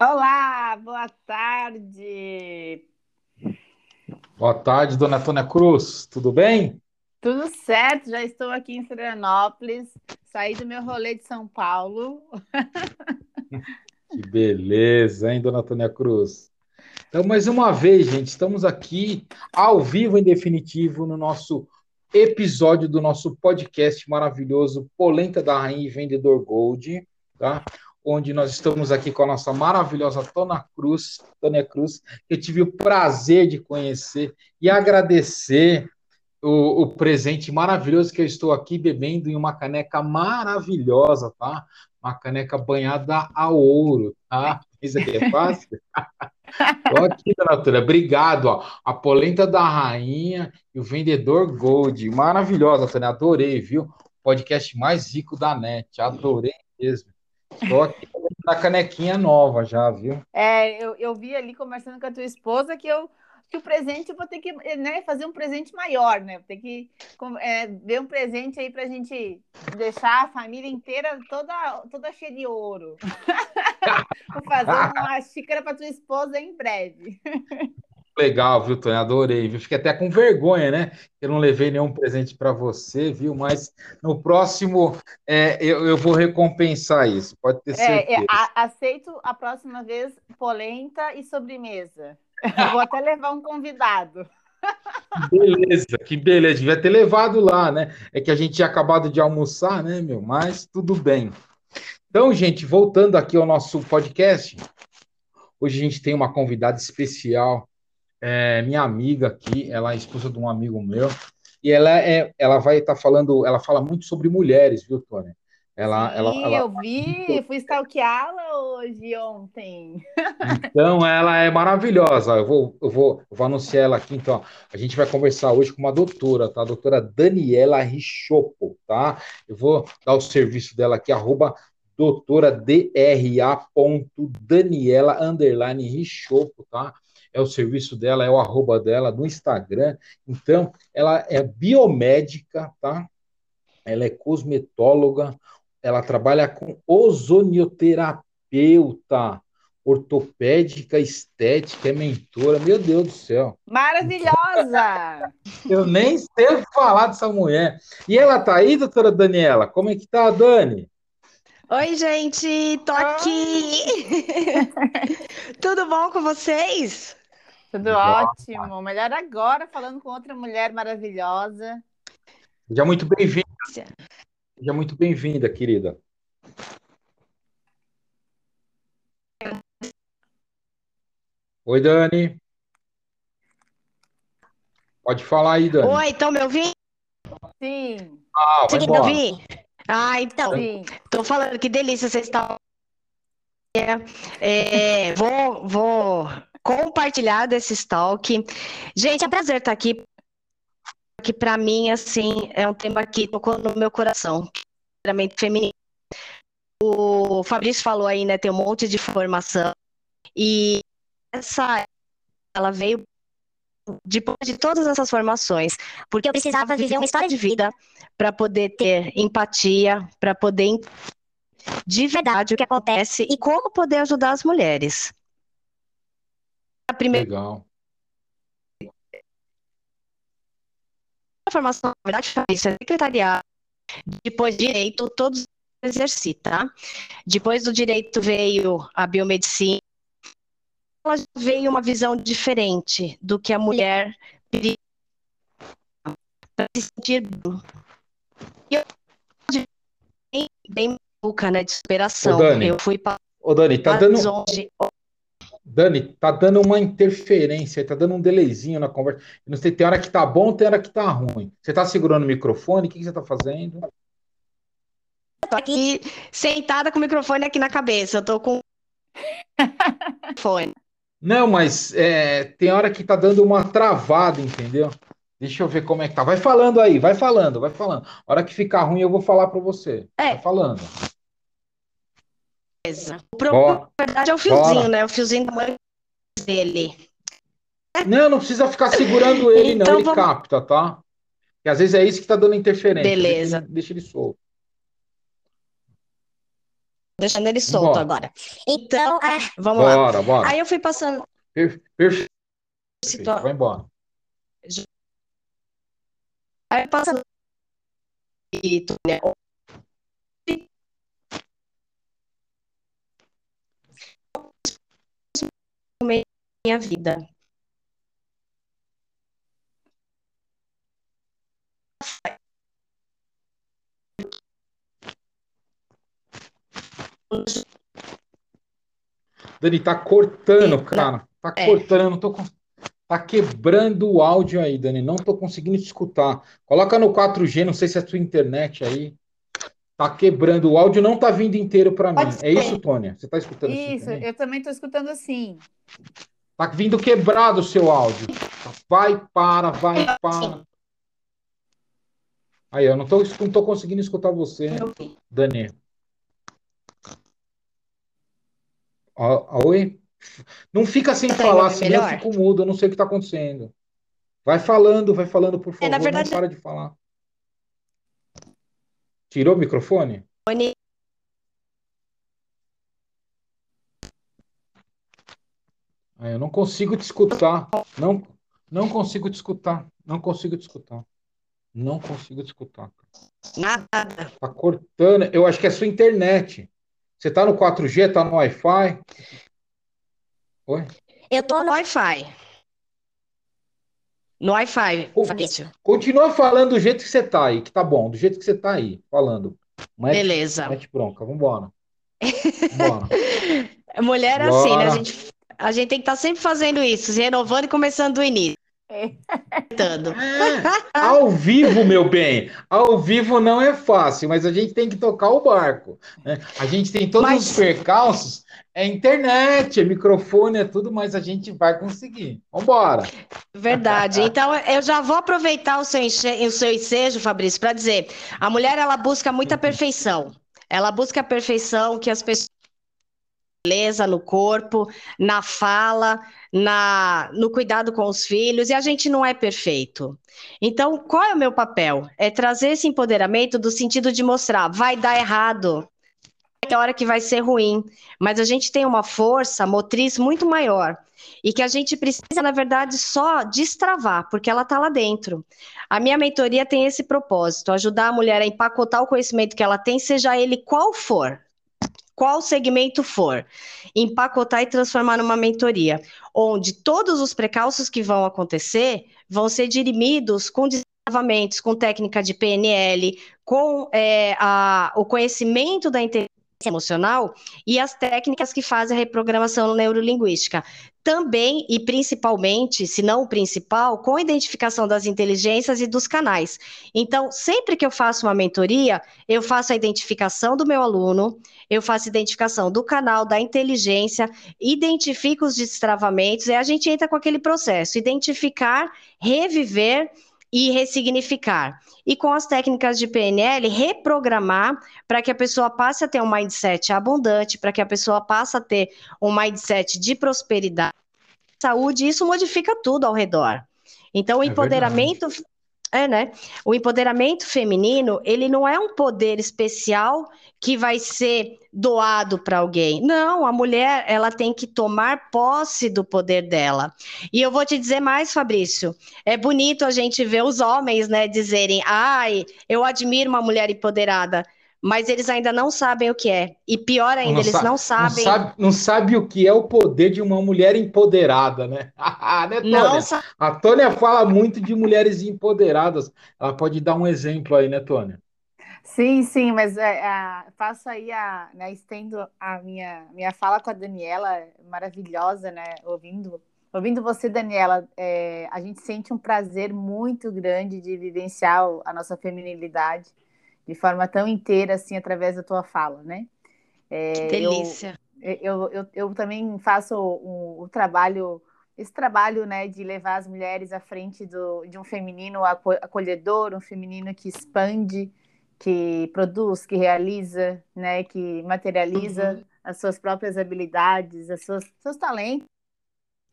Olá, boa tarde. Boa tarde, dona Tônia Cruz. Tudo bem? Tudo certo, já estou aqui em Florianópolis. Saí do meu rolê de São Paulo. Que beleza, hein, dona Tônia Cruz? Então, mais uma vez, gente, estamos aqui ao vivo, em definitivo, no nosso episódio do nosso podcast maravilhoso Polenta da Rainha e Vendedor Gold, tá? Onde nós estamos aqui com a nossa maravilhosa Tônia Cruz, Tônia Cruz, que eu tive o prazer de conhecer e agradecer o, o, presente maravilhoso que eu estou aqui bebendo em uma caneca maravilhosa, tá? Uma caneca banhada a ouro, tá? Isso aqui é fácil? Tô aqui, dona Obrigado, ó. A polenta da rainha e o vendedor Gold. Maravilhosa, Tânia. Adorei, viu? Podcast mais rico da net. Adorei mesmo. Estou aqui na canequinha nova já, viu? É, eu, eu vi ali conversando com a tua esposa que eu que o presente eu vou ter que né, fazer um presente maior, né? Vou ter que é, ver um presente aí para a gente deixar a família inteira toda, toda cheia de ouro. vou fazer uma xícara para tua esposa em breve. Legal, viu, Tony? Adorei. Viu? Fiquei até com vergonha, né? Eu não levei nenhum presente para você, viu? Mas no próximo é, eu, eu, vou recompensar isso, pode ter é, certeza. É, a, aceito a próxima vez polenta e sobremesa. Vou até levar um convidado. Beleza, que beleza. Devia ter levado lá, né? É que a gente tinha acabado de almoçar, né, meu? Mas tudo bem. Então, gente, voltando aqui ao nosso podcast, hoje a gente tem uma convidada especial, é, minha amiga aqui, ela é esposa de um amigo meu, e ela é, ela vai estar tá falando, ela fala muito sobre mulheres, viu, Tônia? Ela, Sim, ela, ela, eu vi, fui stalkeá-la hoje, ontem. Então, ela é maravilhosa. Eu vou, eu vou, eu vou anunciar ela aqui. Então, a gente vai conversar hoje com uma doutora, tá? A doutora Daniela Richopo, tá? Eu vou dar o serviço dela aqui, arroba doutora DRA.daniela underline Richopo, tá? É o serviço dela, é o arroba dela no Instagram. Então, ela é biomédica, tá? Ela é cosmetóloga, ela trabalha com ozonioterapeuta, ortopédica, estética, é mentora. Meu Deus do céu. Maravilhosa! Eu nem sei falar dessa mulher. E ela tá aí, doutora Daniela? Como é que tá, Dani? Oi, gente, tô aqui. Tudo bom com vocês? Tudo ótimo. Melhor agora, falando com outra mulher maravilhosa. Já muito bem-vinda. Seja muito bem-vinda, querida. Oi, Dani. Pode falar aí, Dani. Oi, estão me ouvindo? Sim. Ah, vai me ouvir? Ah, então. Estou falando que delícia vocês estão. É, vou, vou compartilhar desse talk. Gente, é um prazer estar aqui que para mim assim é um tema que tocou no meu coração, treinamento feminino. O Fabrício falou aí, né, tem um monte de formação e essa ela veio depois de todas essas formações, porque eu precisava viver uma história de vida para poder ter empatia, para poder de verdade o que acontece e como poder ajudar as mulheres. A primeira Legal. a formação, na verdade, isso é secretariado, depois direito, todos exerci, tá? Depois do direito veio a biomedicina, ela veio uma visão diferente do que a mulher para se sentir eu bem, bem maluca, né, de superação. Ô, Dani, eu fui para Ô, Dani, tá dando... Onde... Dani, tá dando uma interferência, tá dando um delayzinho na conversa. Não sei, tem hora que tá bom, tem hora que tá ruim. Você tá segurando o microfone? O que, que você tá fazendo? Tô aqui sentada com o microfone aqui na cabeça. Eu tô com fone. Não, mas é, tem hora que tá dando uma travada, entendeu? Deixa eu ver como é que tá. Vai falando aí, vai falando, vai falando. A hora que ficar ruim, eu vou falar para você. É. Vai falando. O problema, na verdade, é o fiozinho, Bora. né? O fiozinho da mãe dele. Não, não precisa ficar segurando ele, então, não. Ele vamos... capta, tá? Porque às vezes é isso que tá dando interferência. Beleza. Deixa, deixa ele solto. deixando ele solto Bora. agora. Então, é, vamos lá. Bora, bora. Aí eu fui passando Per- Perfeito. situa- Vai embora. Aí eu passando e tu- né, minha vida. Dani, tá cortando, cara. Tá É. cortando, tô. Tá quebrando o áudio aí, Dani. Não tô conseguindo te escutar. Coloca no 4G, não sei se é a tua internet aí. Tá quebrando. O áudio não tá vindo inteiro pra mim. Pode É ser. isso, Tônia? Você tá escutando assim Isso, também? eu também estou escutando assim. Tá vindo quebrado o seu áudio. Vai, para, vai, para. Aí, eu não tô, não tô conseguindo escutar você, Dani. Ó, Oi? Não fica sem Tá falar, senão eu fico mudo, eu não sei o que tá acontecendo. Vai falando, vai falando, por É, favor, na verdade- não para de falar. Tirou o microfone? Ah, eu não consigo te escutar. Não, não consigo te escutar. Não consigo te escutar. Não consigo te escutar. nada. Tá cortando. Eu acho que é sua internet. Você tá no 4G, tá no Wi-Fi? Oi? Eu tô no Wi-Fi. No Wi-Fi, Fabrício. Continua falando do jeito que você tá aí, que tá bom, do jeito que você tá aí, falando. Mete, Beleza. mete bronca, vambora. Vambora. Mulher é assim, né? A gente, a gente tem que estar sempre fazendo isso, se renovando e começando do início. É. É, ao vivo, meu bem. Ao vivo não é fácil, mas a gente tem que tocar o barco. né? A gente tem todos Mas- os percalços. É internet, é microfone, é tudo, mas a gente vai conseguir. Vambora. Verdade. Então, eu já vou aproveitar o seu, enche- o seu ensejo, Fabrício, para dizer: a mulher ela busca muita perfeição. Ela busca a perfeição que as pessoas beleza no corpo, na fala, na no cuidado com os filhos, e a gente não é perfeito. Então, qual é o meu papel? É trazer esse empoderamento do sentido de mostrar, vai dar errado. É hora que vai ser ruim, mas a gente tem uma força motriz muito maior e que a gente precisa, na verdade, só destravar, porque ela está lá dentro. A minha mentoria tem esse propósito: ajudar a mulher a empacotar o conhecimento que ela tem, seja ele qual for, qual segmento for, empacotar e transformar numa mentoria, onde todos os precalços que vão acontecer vão ser dirimidos com destravamentos, com técnica de PNL, com é, a- o conhecimento da inteligência emocional e as técnicas que fazem a reprogramação neurolinguística. Também e principalmente, se não o principal, com a identificação das inteligências e dos canais. Então, sempre que eu faço uma mentoria, eu faço a identificação do meu aluno, eu faço identificação do canal, da inteligência, identifico os destravamentos, e a gente entra com aquele processo: identificar, reviver e ressignificar. E com as técnicas de PNL, reprogramar para que a pessoa passe a ter um mindset abundante, para que a pessoa passe a ter um mindset de prosperidade, saúde, isso modifica tudo ao redor. Então, o É empoderamento é, né? O empoderamento feminino, ele não é um poder especial que vai ser doado para alguém. Não, a mulher, ela tem que tomar posse do poder dela. E eu vou te dizer mais, Fabrício, é bonito a gente ver os homens, né, dizerem: "Ai, eu admiro uma mulher empoderada", mas eles ainda não sabem o que é. E pior ainda, Não eles sa- não Não sabem sabe, não sabe o que é o poder de uma mulher empoderada, né? né, Tônia? não A Tônia fala muito de mulheres empoderadas. Ela pode dar um exemplo aí, né, Tônia? Sim, sim, mas é, a- faço aí a, né, estendo a minha, minha fala com a Daniela, maravilhosa, né? Ouvindo, ouvindo você, Daniela, é, a gente sente um prazer muito grande de vivenciar a nossa feminilidade de forma tão inteira assim através da tua fala, né? É, que eu- delícia. eu, eu, eu também faço o, o trabalho, esse trabalho, né, de levar as mulheres à frente do, de um feminino aco- acolhedor, um feminino que expande, que produz, que realiza, né, que materializa Uhum. as suas próprias habilidades, as suas, seus talentos,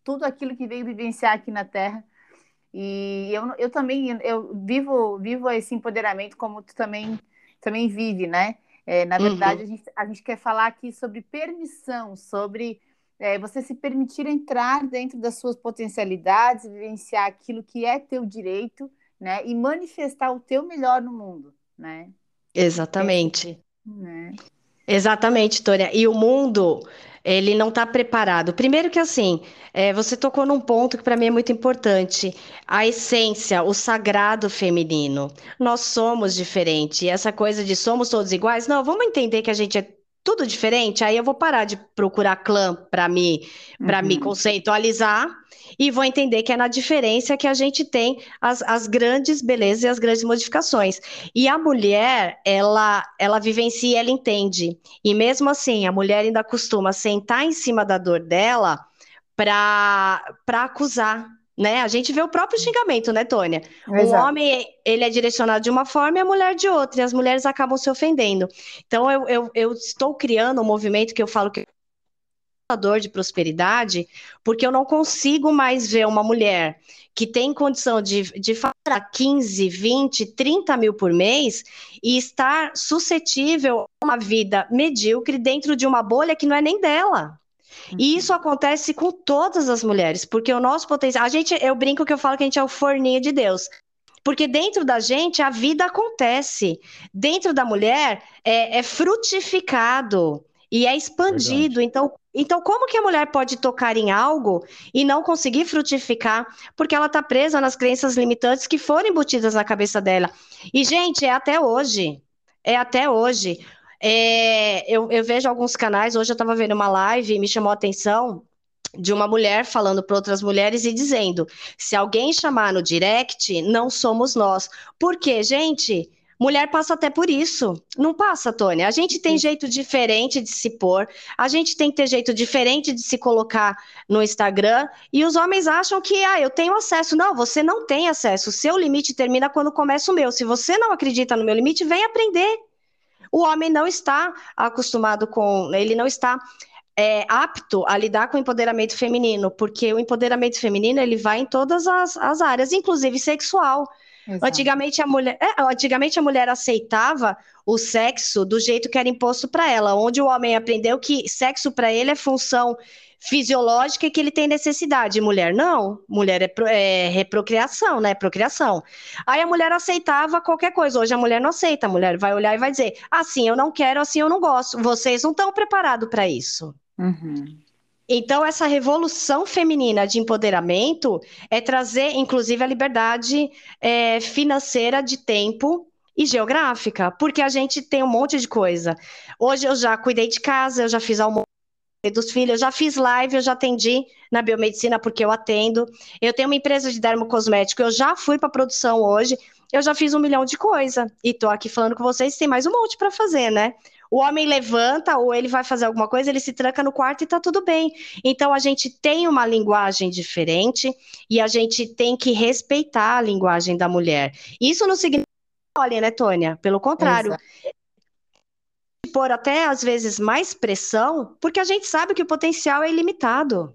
tudo aquilo que veio vivenciar aqui na Terra. E eu, eu também eu vivo vivo esse empoderamento como tu também também vive, né? É, na verdade, uhum. a, gente, a gente quer falar aqui sobre permissão, sobre é, você se permitir entrar dentro das suas potencialidades, vivenciar aquilo que é teu direito, né? E manifestar o teu melhor no mundo, né? Exatamente. É, né? Exatamente, Tônia. E o mundo, ele não está preparado. Primeiro que assim, é, você tocou num ponto que para mim é muito importante, a essência, o sagrado feminino. Nós somos diferentes. E essa coisa de somos todos iguais, não, vamos entender que a gente é tudo diferente, aí eu vou parar de procurar clã para me, para uhum. me conceitualizar e vou entender que é na diferença que a gente tem as, as grandes belezas e as grandes modificações. E a mulher, ela, ela vivencia, ela entende. E mesmo assim, a mulher ainda costuma sentar em cima da dor dela para acusar, né? A gente vê o próprio xingamento, né, Tônia? Exato. O homem, ele é direcionado de uma forma e a mulher de outra, e as mulheres acabam se ofendendo. Então, eu, eu, eu estou criando um movimento que eu falo que é de prosperidade, porque eu não consigo mais ver uma mulher que tem condição de, de faturar 15, 20, 30 mil por mês e estar suscetível a uma vida medíocre dentro de uma bolha que não é nem dela. E uhum. isso acontece com todas as mulheres, porque o nosso potencial. A gente, eu brinco que eu falo que a gente é o forninho de Deus. Porque dentro da gente a vida acontece. Dentro da mulher é, é frutificado e é expandido. Então, então, como que a mulher pode tocar em algo e não conseguir frutificar? Porque ela está presa nas crenças limitantes que foram embutidas na cabeça dela. E, gente, é até hoje. É até hoje. É, eu, eu, vejo alguns canais, hoje eu estava vendo uma live e me chamou a atenção de uma mulher falando para outras mulheres e dizendo: se alguém chamar no direct, não somos nós. Porque, gente, mulher passa até por isso. Não passa, Tônia? A gente tem jeito diferente de se pôr, a gente tem que ter jeito diferente de se colocar no Instagram, e os homens acham que, ah, eu tenho acesso. Não, você não tem acesso. O seu limite termina quando começa o meu. Se você não acredita no meu limite, vem aprender. O homem não está acostumado com, ele não está é, apto a lidar com o empoderamento feminino, porque o empoderamento feminino ele vai em todas as, as áreas, inclusive sexual. Antigamente a mulher, é, antigamente a mulher aceitava o sexo do jeito que era imposto para ela, onde o homem aprendeu que sexo para ele é função fisiológica que ele tem necessidade. Mulher não, mulher é, é, reprocriação, né? Procriação. Aí a mulher aceitava qualquer coisa. Hoje a mulher não aceita, a mulher vai olhar e vai dizer: assim eu não quero, assim eu não gosto. Vocês não estão preparados para isso. Uhum. Então, essa revolução feminina de empoderamento é trazer, inclusive, a liberdade é, financeira de tempo e geográfica, porque a gente tem um monte de coisa. Hoje eu já cuidei de casa, eu já fiz almoço dos filhos. Eu já fiz live, eu já atendi na biomedicina porque eu atendo. Eu tenho uma empresa de dermocosmético, eu já fui para produção hoje. Eu já fiz um milhão de coisa e tô aqui falando com vocês, tem mais um monte para fazer, né? O homem levanta ou ele vai fazer alguma coisa, ele se tranca no quarto e tá tudo bem. Então a gente tem uma linguagem diferente e a gente tem que respeitar a linguagem da mulher. Isso não significa olha, né, Tônia? Pelo contrário, Exato pôr até às vezes mais pressão, porque a gente sabe que o potencial é ilimitado.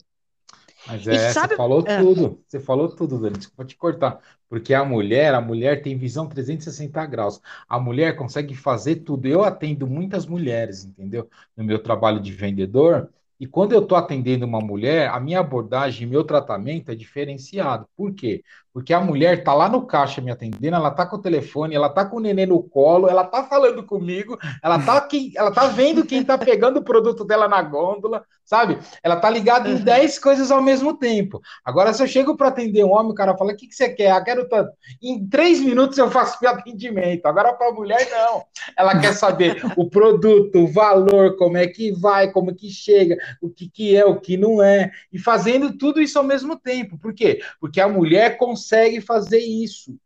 Mas é, sabe... você falou é. tudo, você falou tudo, Dani, desculpa te cortar, porque a mulher, a mulher tem visão 360 graus, a mulher consegue fazer tudo, eu atendo muitas mulheres, entendeu? No meu trabalho de vendedor, e quando eu estou atendendo uma mulher, a minha abordagem, meu tratamento é diferenciado. Por quê? Porque a mulher está lá no caixa me atendendo, ela está com o telefone, ela está com o neném no colo, ela está falando comigo, ela está ela tá vendo quem está pegando o produto dela na gôndola, sabe? Ela está ligada em 10 uhum. coisas ao mesmo tempo. Agora, se eu chego para atender um homem, o cara fala: o que, que você quer? Ah, quero tanto. Em três minutos eu faço meu atendimento. Agora, para a mulher, não. Ela quer saber o produto, o valor, como é que vai, como que chega, o que, que é, o que não é. E fazendo tudo isso ao mesmo tempo. Por quê? Porque a mulher consegue consegue fazer isso.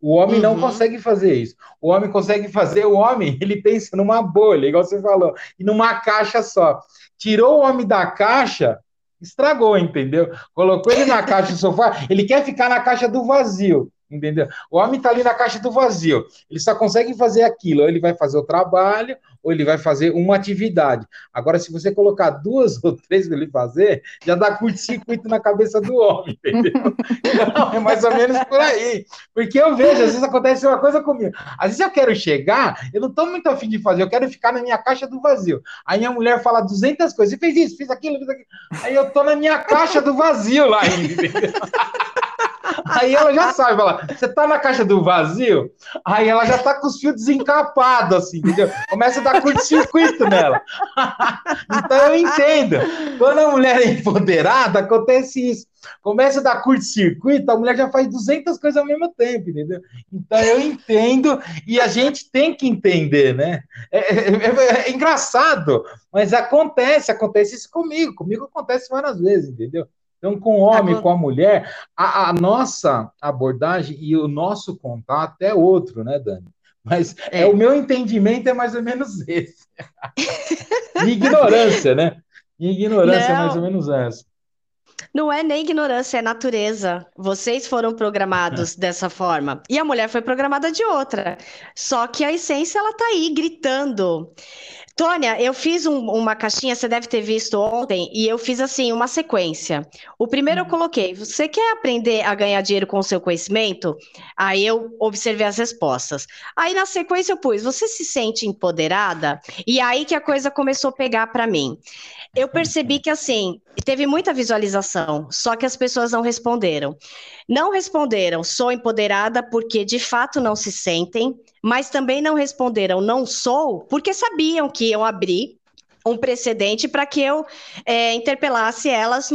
O homem uhum. não consegue fazer isso. O homem consegue fazer, o homem, ele pensa numa bolha, igual você falou, e numa caixa só. Tirou o homem da caixa, estragou, entendeu? Colocou ele na caixa do sofá, ele quer ficar na caixa do vazio. Entendeu? O homem está ali na caixa do vazio, ele só consegue fazer aquilo, ou ele vai fazer o trabalho, ou ele vai fazer uma atividade. Agora, se você colocar duas ou três para ele fazer, já dá curto-circuito na cabeça do homem, entendeu? Não, é mais ou menos por aí. Porque eu vejo, às vezes acontece uma coisa comigo. Às vezes eu quero chegar, eu não estou muito afim de fazer, eu quero ficar na minha caixa do vazio. Aí minha mulher fala 200 coisas, você fez isso, fez aquilo, fez aquilo. Aí eu tô na minha caixa do vazio lá, entendeu? Aí ela já sabe, fala, você tá na caixa do vazio? Aí ela já tá com os fios desencapados, assim, entendeu? Começa a dar curto-circuito nela. então eu entendo. Quando a mulher é empoderada, acontece isso. Começa a dar curto-circuito, a mulher já faz 200 coisas ao mesmo tempo, entendeu? Então eu entendo e a gente tem que entender, né? É, é, é, é engraçado, mas acontece, acontece isso comigo. Comigo acontece várias vezes, entendeu? Então, com o homem, com a mulher, a, a, nossa abordagem e o nosso contato é outro, né, Dani? Mas é. é o meu entendimento é mais ou menos esse. ignorância, né? ignorância Não. é mais ou menos essa. Não é nem ignorância, é natureza. Vocês foram programados é. dessa forma. E a mulher foi programada de outra. Só que a essência, ela tá aí, gritando. Tônia, eu fiz um, uma caixinha, você deve ter visto ontem, e eu fiz assim, uma sequência. O primeiro eu uhum. coloquei, você quer aprender a ganhar dinheiro com o seu conhecimento? Aí eu observei as respostas. Aí na sequência eu pus, você se sente empoderada? E aí que a coisa começou a pegar para mim. Eu percebi que assim, teve muita visualização, só que as pessoas não responderam. Não responderam, sou empoderada porque de fato não se sentem, mas também não responderam não sou, porque sabiam que iam abrir um precedente para que eu é, interpelasse elas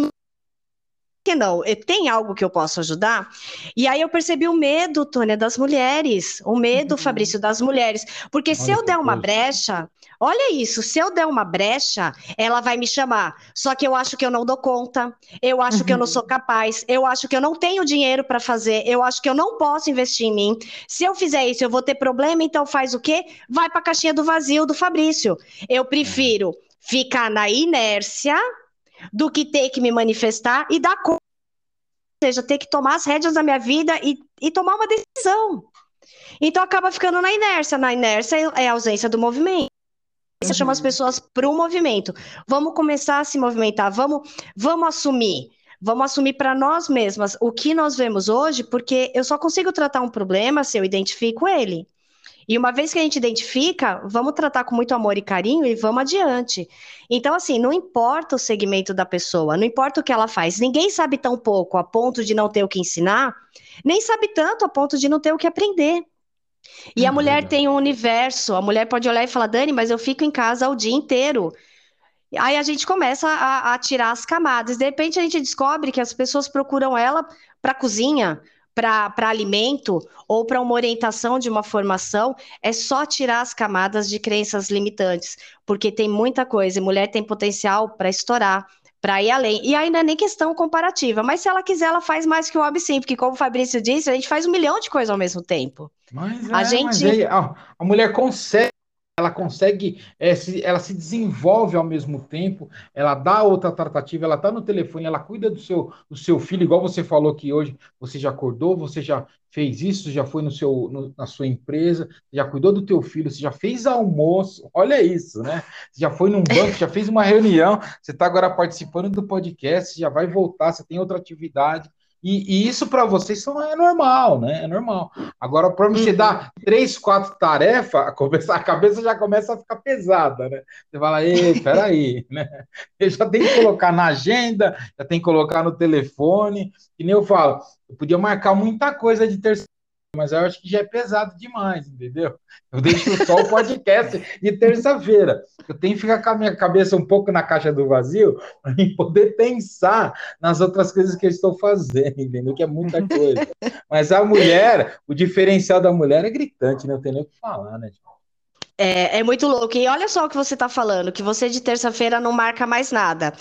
que não? Tem algo que eu posso ajudar? E aí eu percebi o medo, Tônia, das mulheres. O medo, uhum. Fabrício, das mulheres. Porque olha se eu der uma coisa. brecha, olha isso, se eu der uma brecha, ela vai me chamar. Só que eu acho que eu não dou conta, eu acho uhum. que eu não sou capaz, eu acho que eu não tenho dinheiro para fazer, eu acho que eu não posso investir em mim. Se eu fizer isso, eu vou ter problema, então faz o quê? Vai para a caixinha do vazio do Fabrício. Eu prefiro ficar na inércia do que ter que me manifestar e dar conta. Ou seja, ter que tomar as rédeas da minha vida e, e tomar uma decisão. Então acaba ficando na inércia. Na inércia é a ausência do movimento. Você uhum. chama as pessoas para o movimento. Vamos começar a se movimentar, vamos, vamos assumir. Vamos assumir para nós mesmas o que nós vemos hoje, porque eu só consigo tratar um problema se eu identifico ele. E uma vez que a gente identifica, vamos tratar com muito amor e carinho e vamos adiante. Então, assim, não importa o segmento da pessoa, não importa o que ela faz. Ninguém sabe tão pouco a ponto de não ter o que ensinar, nem sabe tanto a ponto de não ter o que aprender. E a uhum. mulher tem um universo, a mulher pode olhar e falar, Dani, mas eu fico em casa o dia inteiro. Aí a gente começa a, a tirar as camadas. De repente a gente descobre que as pessoas procuram ela para cozinha, para alimento ou para uma orientação de uma formação, é só tirar as camadas de crenças limitantes, porque tem muita coisa, e mulher tem potencial para estourar, para ir além. E ainda é nem questão comparativa, mas se ela quiser, ela faz mais que o homem sim, porque como o Fabrício disse, a gente faz um milhão de coisas ao mesmo tempo. Mas a é, gente mas aí, a, a mulher consegue ela consegue, é, se, ela se desenvolve ao mesmo tempo, ela dá outra tratativa, ela está no telefone, ela cuida do seu, do seu filho, igual você falou que hoje você já acordou, você já fez isso, já foi no seu, no, na sua empresa, já cuidou do teu filho, você já fez almoço, olha isso, né? Você já foi num banco, já fez uma reunião, você está agora participando do podcast, já vai voltar, você tem outra atividade, e, e isso para vocês são, é normal, né? É normal. Agora, para você uhum. dar três, quatro tarefas, a cabeça, a cabeça já começa a ficar pesada, né? Você fala, ei, peraí, né? Eu já tenho que colocar na agenda, já tem que colocar no telefone, que nem eu falo, eu podia marcar muita coisa de terça mas eu acho que já é pesado demais, entendeu? Eu deixo só o podcast de terça-feira. Eu tenho que ficar com a minha cabeça um pouco na caixa do vazio para poder pensar nas outras coisas que eu estou fazendo, entendeu? Que é muita coisa. Mas a mulher, o diferencial da mulher é gritante, né? Eu tenho nem o que falar, né? É, é, muito louco. E olha só o que você está falando, que você de terça-feira não marca mais nada.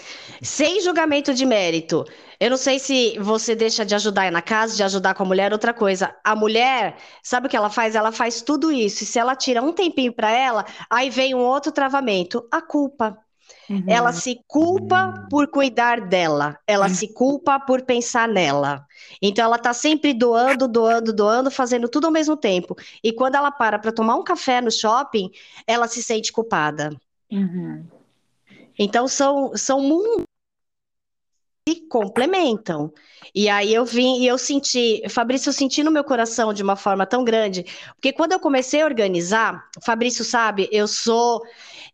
Sem julgamento de mérito. Eu não sei se você deixa de ajudar na casa, de ajudar com a mulher, outra coisa. A mulher, sabe o que ela faz? Ela faz tudo isso. E se ela tira um tempinho para ela, aí vem um outro travamento. A culpa. Uhum. Ela se culpa por cuidar dela, ela uhum. se culpa por pensar nela. Então ela tá sempre doando, doando, doando, fazendo tudo ao mesmo tempo. E quando ela para para tomar um café no shopping, ela se sente culpada. Uhum. Então são, são mundos que complementam. E aí eu vim e eu senti, Fabrício, eu senti no meu coração de uma forma tão grande, porque quando eu comecei a organizar, Fabrício sabe, eu sou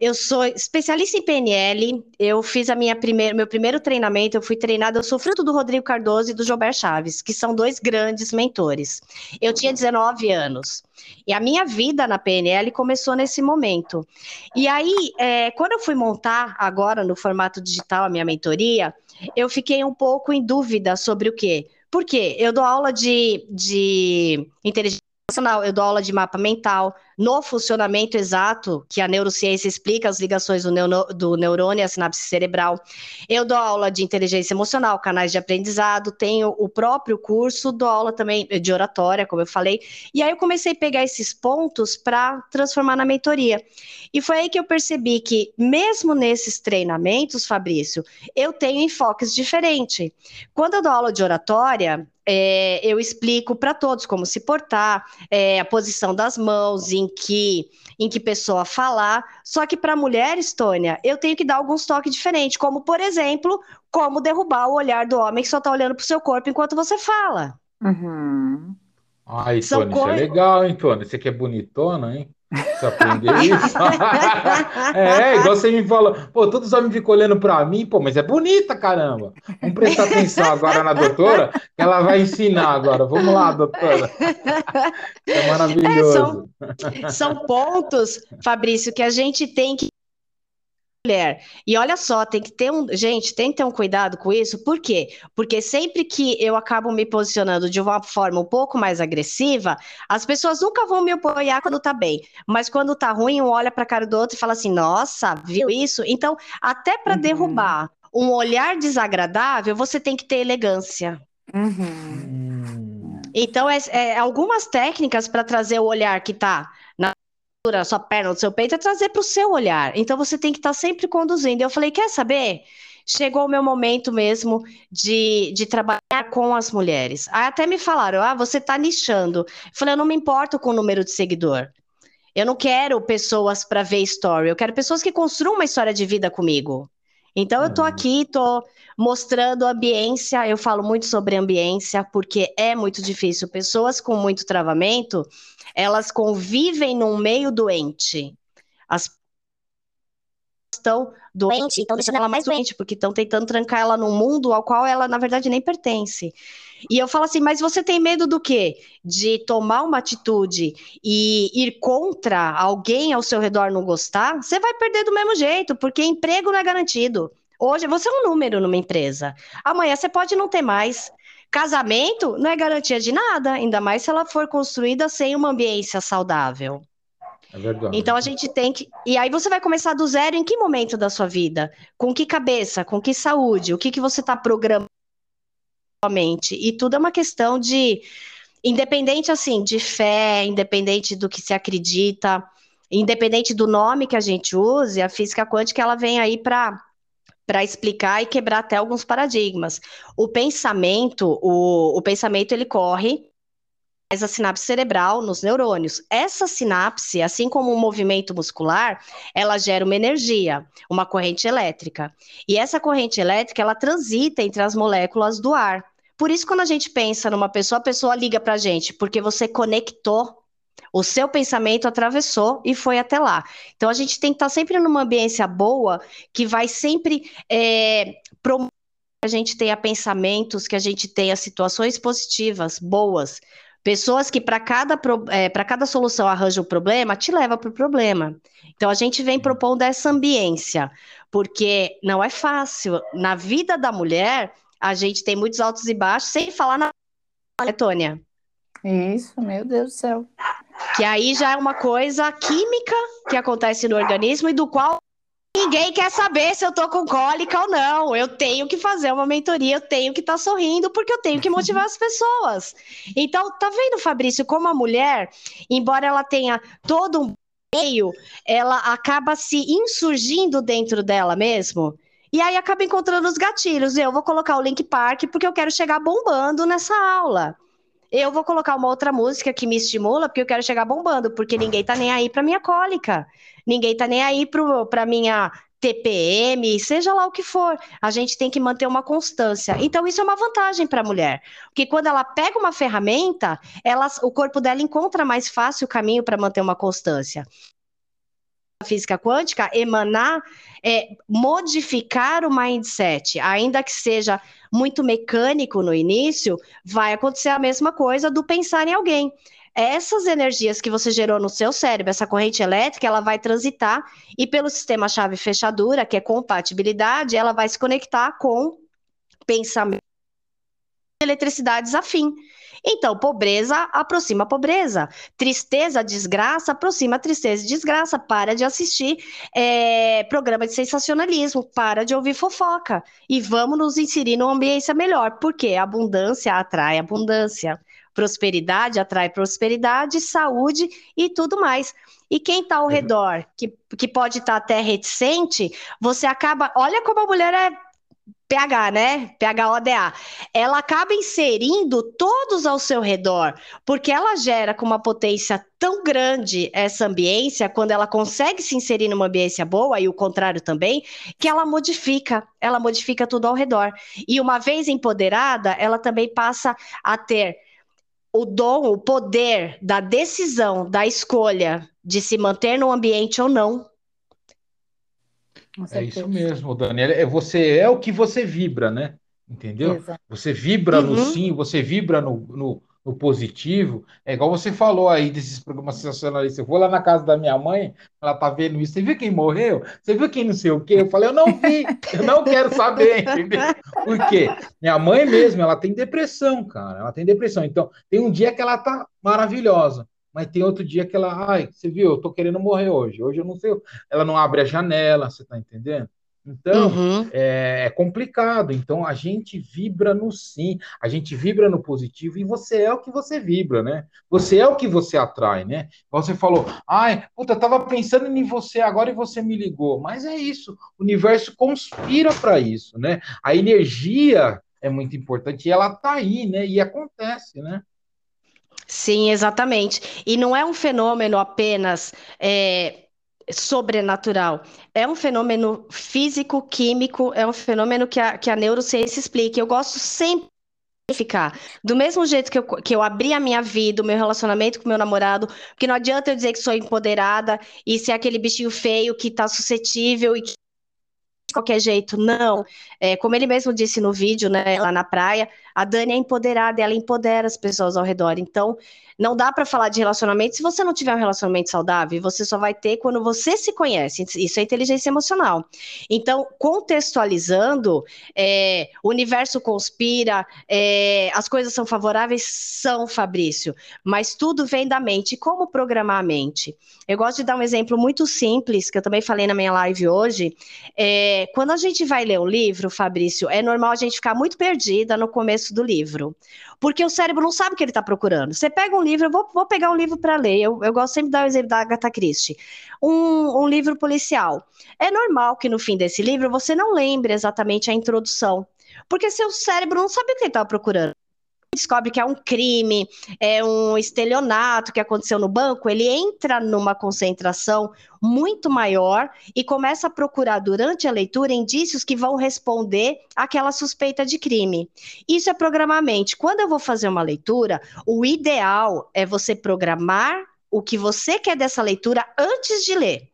eu sou especialista em PNL. Eu fiz a minha primeira, meu primeiro treinamento. Eu fui treinada. Eu sou fruto do Rodrigo Cardoso e do Gilbert Chaves, que são dois grandes mentores. Eu tinha 19 anos. E a minha vida na PNL começou nesse momento. E aí, é, quando eu fui montar agora no formato digital a minha mentoria, eu fiquei um pouco em dúvida sobre o quê? Por quê? Eu dou aula de, de inteligência emocional, eu dou aula de mapa mental, no funcionamento exato, que a neurociência explica as ligações do, neuro, do neurônio e a sinapse cerebral. Eu dou aula de inteligência emocional, canais de aprendizado, tenho o próprio curso, dou aula também de oratória, como eu falei. E aí eu comecei a pegar esses pontos para transformar na mentoria. E foi aí que eu percebi que, mesmo nesses treinamentos, Fabrício, eu tenho enfoques diferentes. Quando eu dou aula de oratória, é, eu explico para todos como se portar, é, a posição das mãos, em que em que pessoa falar. Só que para a mulher, Estônia, eu tenho que dar alguns toques diferentes, como por exemplo, como derrubar o olhar do homem que só está olhando para o seu corpo enquanto você fala. Uhum. Ai, Tony, isso é legal, hein, Tony? Você que é bonitona, hein? Você aprendeu isso? é, igual você me falou, pô, todos os homens ficam olhando para mim, pô, mas é bonita, caramba. Vamos prestar atenção agora na doutora, que ela vai ensinar agora. Vamos lá, doutora. É maravilhoso. É, são, são pontos, Fabrício, que a gente tem que mulher. E olha só, tem que ter um. Gente, tem que ter um cuidado com isso. Por quê? Porque sempre que eu acabo me posicionando de uma forma um pouco mais agressiva, as pessoas nunca vão me apoiar quando tá bem. Mas quando tá ruim, um olha pra cara do outro e fala assim: nossa, viu isso? Então, até para uhum. derrubar um olhar desagradável, você tem que ter elegância. Uhum. Então, é, é algumas técnicas para trazer o olhar que tá na sua perna, do seu peito, é trazer para o seu olhar. Então você tem que estar tá sempre conduzindo. Eu falei, quer saber? Chegou o meu momento mesmo de, de trabalhar com as mulheres. Aí até me falaram, ah, você está nichando. Eu falei, eu não me importo com o número de seguidor. Eu não quero pessoas para ver story, eu quero pessoas que construam uma história de vida comigo. Então eu tô uhum. aqui, tô mostrando ambiência, eu falo muito sobre ambiência, porque é muito difícil. Pessoas com muito travamento, elas convivem num meio doente. As estão doentes, estão deixando ela mais doente, porque estão tentando trancar ela num mundo ao qual ela, na verdade, nem pertence. E eu falo assim, mas você tem medo do quê? De tomar uma atitude e ir contra alguém ao seu redor não gostar? Você vai perder do mesmo jeito, porque emprego não é garantido. Hoje você é um número numa empresa. Amanhã você pode não ter mais. Casamento não é garantia de nada, ainda mais se ela for construída sem uma ambiência saudável. É verdade. Então a gente tem que. E aí você vai começar do zero em que momento da sua vida? Com que cabeça? Com que saúde? O que, que você está programando? E tudo é uma questão de. Independente assim, de fé, independente do que se acredita, independente do nome que a gente use, a física quântica ela vem aí para para explicar e quebrar até alguns paradigmas. O pensamento, o, o pensamento ele corre mais a sinapse cerebral nos neurônios. Essa sinapse, assim como o movimento muscular, ela gera uma energia, uma corrente elétrica. E essa corrente elétrica, ela transita entre as moléculas do ar. Por isso, quando a gente pensa numa pessoa, a pessoa liga para a gente, porque você conectou o seu pensamento atravessou e foi até lá. Então a gente tem que estar sempre numa ambiência boa que vai sempre é, promover que a gente tenha pensamentos, que a gente tenha situações positivas, boas. Pessoas que para cada, é, cada solução arranjam o problema, te leva para o problema. Então a gente vem propondo essa ambiência, porque não é fácil. Na vida da mulher, a gente tem muitos altos e baixos, sem falar na Letônia. Isso, meu Deus do céu. Que aí já é uma coisa química que acontece no organismo e do qual ninguém quer saber se eu tô com cólica ou não. Eu tenho que fazer uma mentoria, eu tenho que estar tá sorrindo, porque eu tenho que motivar as pessoas. Então, tá vendo, Fabrício, como a mulher, embora ela tenha todo um meio, ela acaba se insurgindo dentro dela mesmo. E aí acaba encontrando os gatilhos. Eu vou colocar o Link Park porque eu quero chegar bombando nessa aula. Eu vou colocar uma outra música que me estimula porque eu quero chegar bombando, porque ninguém tá nem aí para minha cólica. Ninguém tá nem aí para minha TPM, seja lá o que for, a gente tem que manter uma constância. Então, isso é uma vantagem para a mulher, porque quando ela pega uma ferramenta, ela, o corpo dela encontra mais fácil o caminho para manter uma constância. Física quântica, emanar, é, modificar o mindset, ainda que seja muito mecânico no início, vai acontecer a mesma coisa do pensar em alguém essas energias que você gerou no seu cérebro, essa corrente elétrica, ela vai transitar e pelo sistema chave fechadura, que é compatibilidade, ela vai se conectar com pensamento eletricidades afim. Então, pobreza aproxima pobreza, tristeza, desgraça aproxima tristeza e desgraça. Para de assistir é, programa de sensacionalismo, para de ouvir fofoca e vamos nos inserir numa ambiência melhor, porque abundância atrai abundância. Prosperidade atrai prosperidade, saúde e tudo mais. E quem está ao uhum. redor, que, que pode estar tá até reticente, você acaba. Olha como a mulher é PH, né? PHODA. Ela acaba inserindo todos ao seu redor, porque ela gera com uma potência tão grande essa ambiência, quando ela consegue se inserir numa ambiência boa, e o contrário também, que ela modifica, ela modifica tudo ao redor. E uma vez empoderada, ela também passa a ter o dom, o poder da decisão, da escolha de se manter no ambiente ou não. É isso mesmo, Daniela. É, você é o que você vibra, né? Entendeu? Exato. Você vibra uhum. no sim, você vibra no, no, no positivo. É igual você falou aí desses programas sensacionalistas. Eu vou lá na casa da minha mãe, ela tá vendo isso. Você viu quem morreu? Você viu quem não sei o quê? Eu falei, eu não vi, eu não quero saber, entendeu? Por quê? Minha mãe mesmo, ela tem depressão, cara. Ela tem depressão. Então, tem um dia que ela tá maravilhosa. Mas tem outro dia que ela, ai, você viu, eu tô querendo morrer hoje. Hoje eu não sei. Ela não abre a janela, você tá entendendo? Então, uhum. é, é, complicado. Então, a gente vibra no sim, a gente vibra no positivo e você é o que você vibra, né? Você é o que você atrai, né? Você falou, ai, puta, eu tava pensando em você agora e você me ligou. Mas é isso, o universo conspira para isso, né? A energia é muito importante e ela tá aí, né? E acontece, né? Sim, exatamente. E não é um fenômeno apenas. É sobrenatural. É um fenômeno físico, químico, é um fenômeno que a, que a neurociência explica. Eu gosto sempre ficar. Do mesmo jeito que eu, que eu abri a minha vida, o meu relacionamento com meu namorado, porque não adianta eu dizer que sou empoderada e ser aquele bichinho feio que está suscetível e que qualquer jeito, não. É, como ele mesmo disse no vídeo, né, lá na praia, a Dani é empoderada, ela empodera as pessoas ao redor. Então, não dá para falar de relacionamento se você não tiver um relacionamento saudável. Você só vai ter quando você se conhece. Isso é inteligência emocional. Então, contextualizando, é, o universo conspira, é, as coisas são favoráveis, são, Fabrício, mas tudo vem da mente. Como programar a mente? Eu gosto de dar um exemplo muito simples, que eu também falei na minha live hoje. É, quando a gente vai ler um livro, Fabrício, é normal a gente ficar muito perdida no começo do livro porque o cérebro não sabe o que ele está procurando. Você pega um livro, eu vou, vou pegar um livro para ler, eu, eu, gosto sempre de dar o exemplo da Agatha Christie, um, um livro policial. É normal que no fim desse livro você não lembre exatamente a introdução, porque seu cérebro não sabe o que ele estava procurando descobre que é um crime, é um estelionato que aconteceu no banco, ele entra numa concentração muito maior e começa a procurar durante a leitura indícios que vão responder àquela suspeita de crime. Isso é programar a mente. Quando eu vou fazer uma leitura, o ideal é você programar o que você quer dessa leitura antes de ler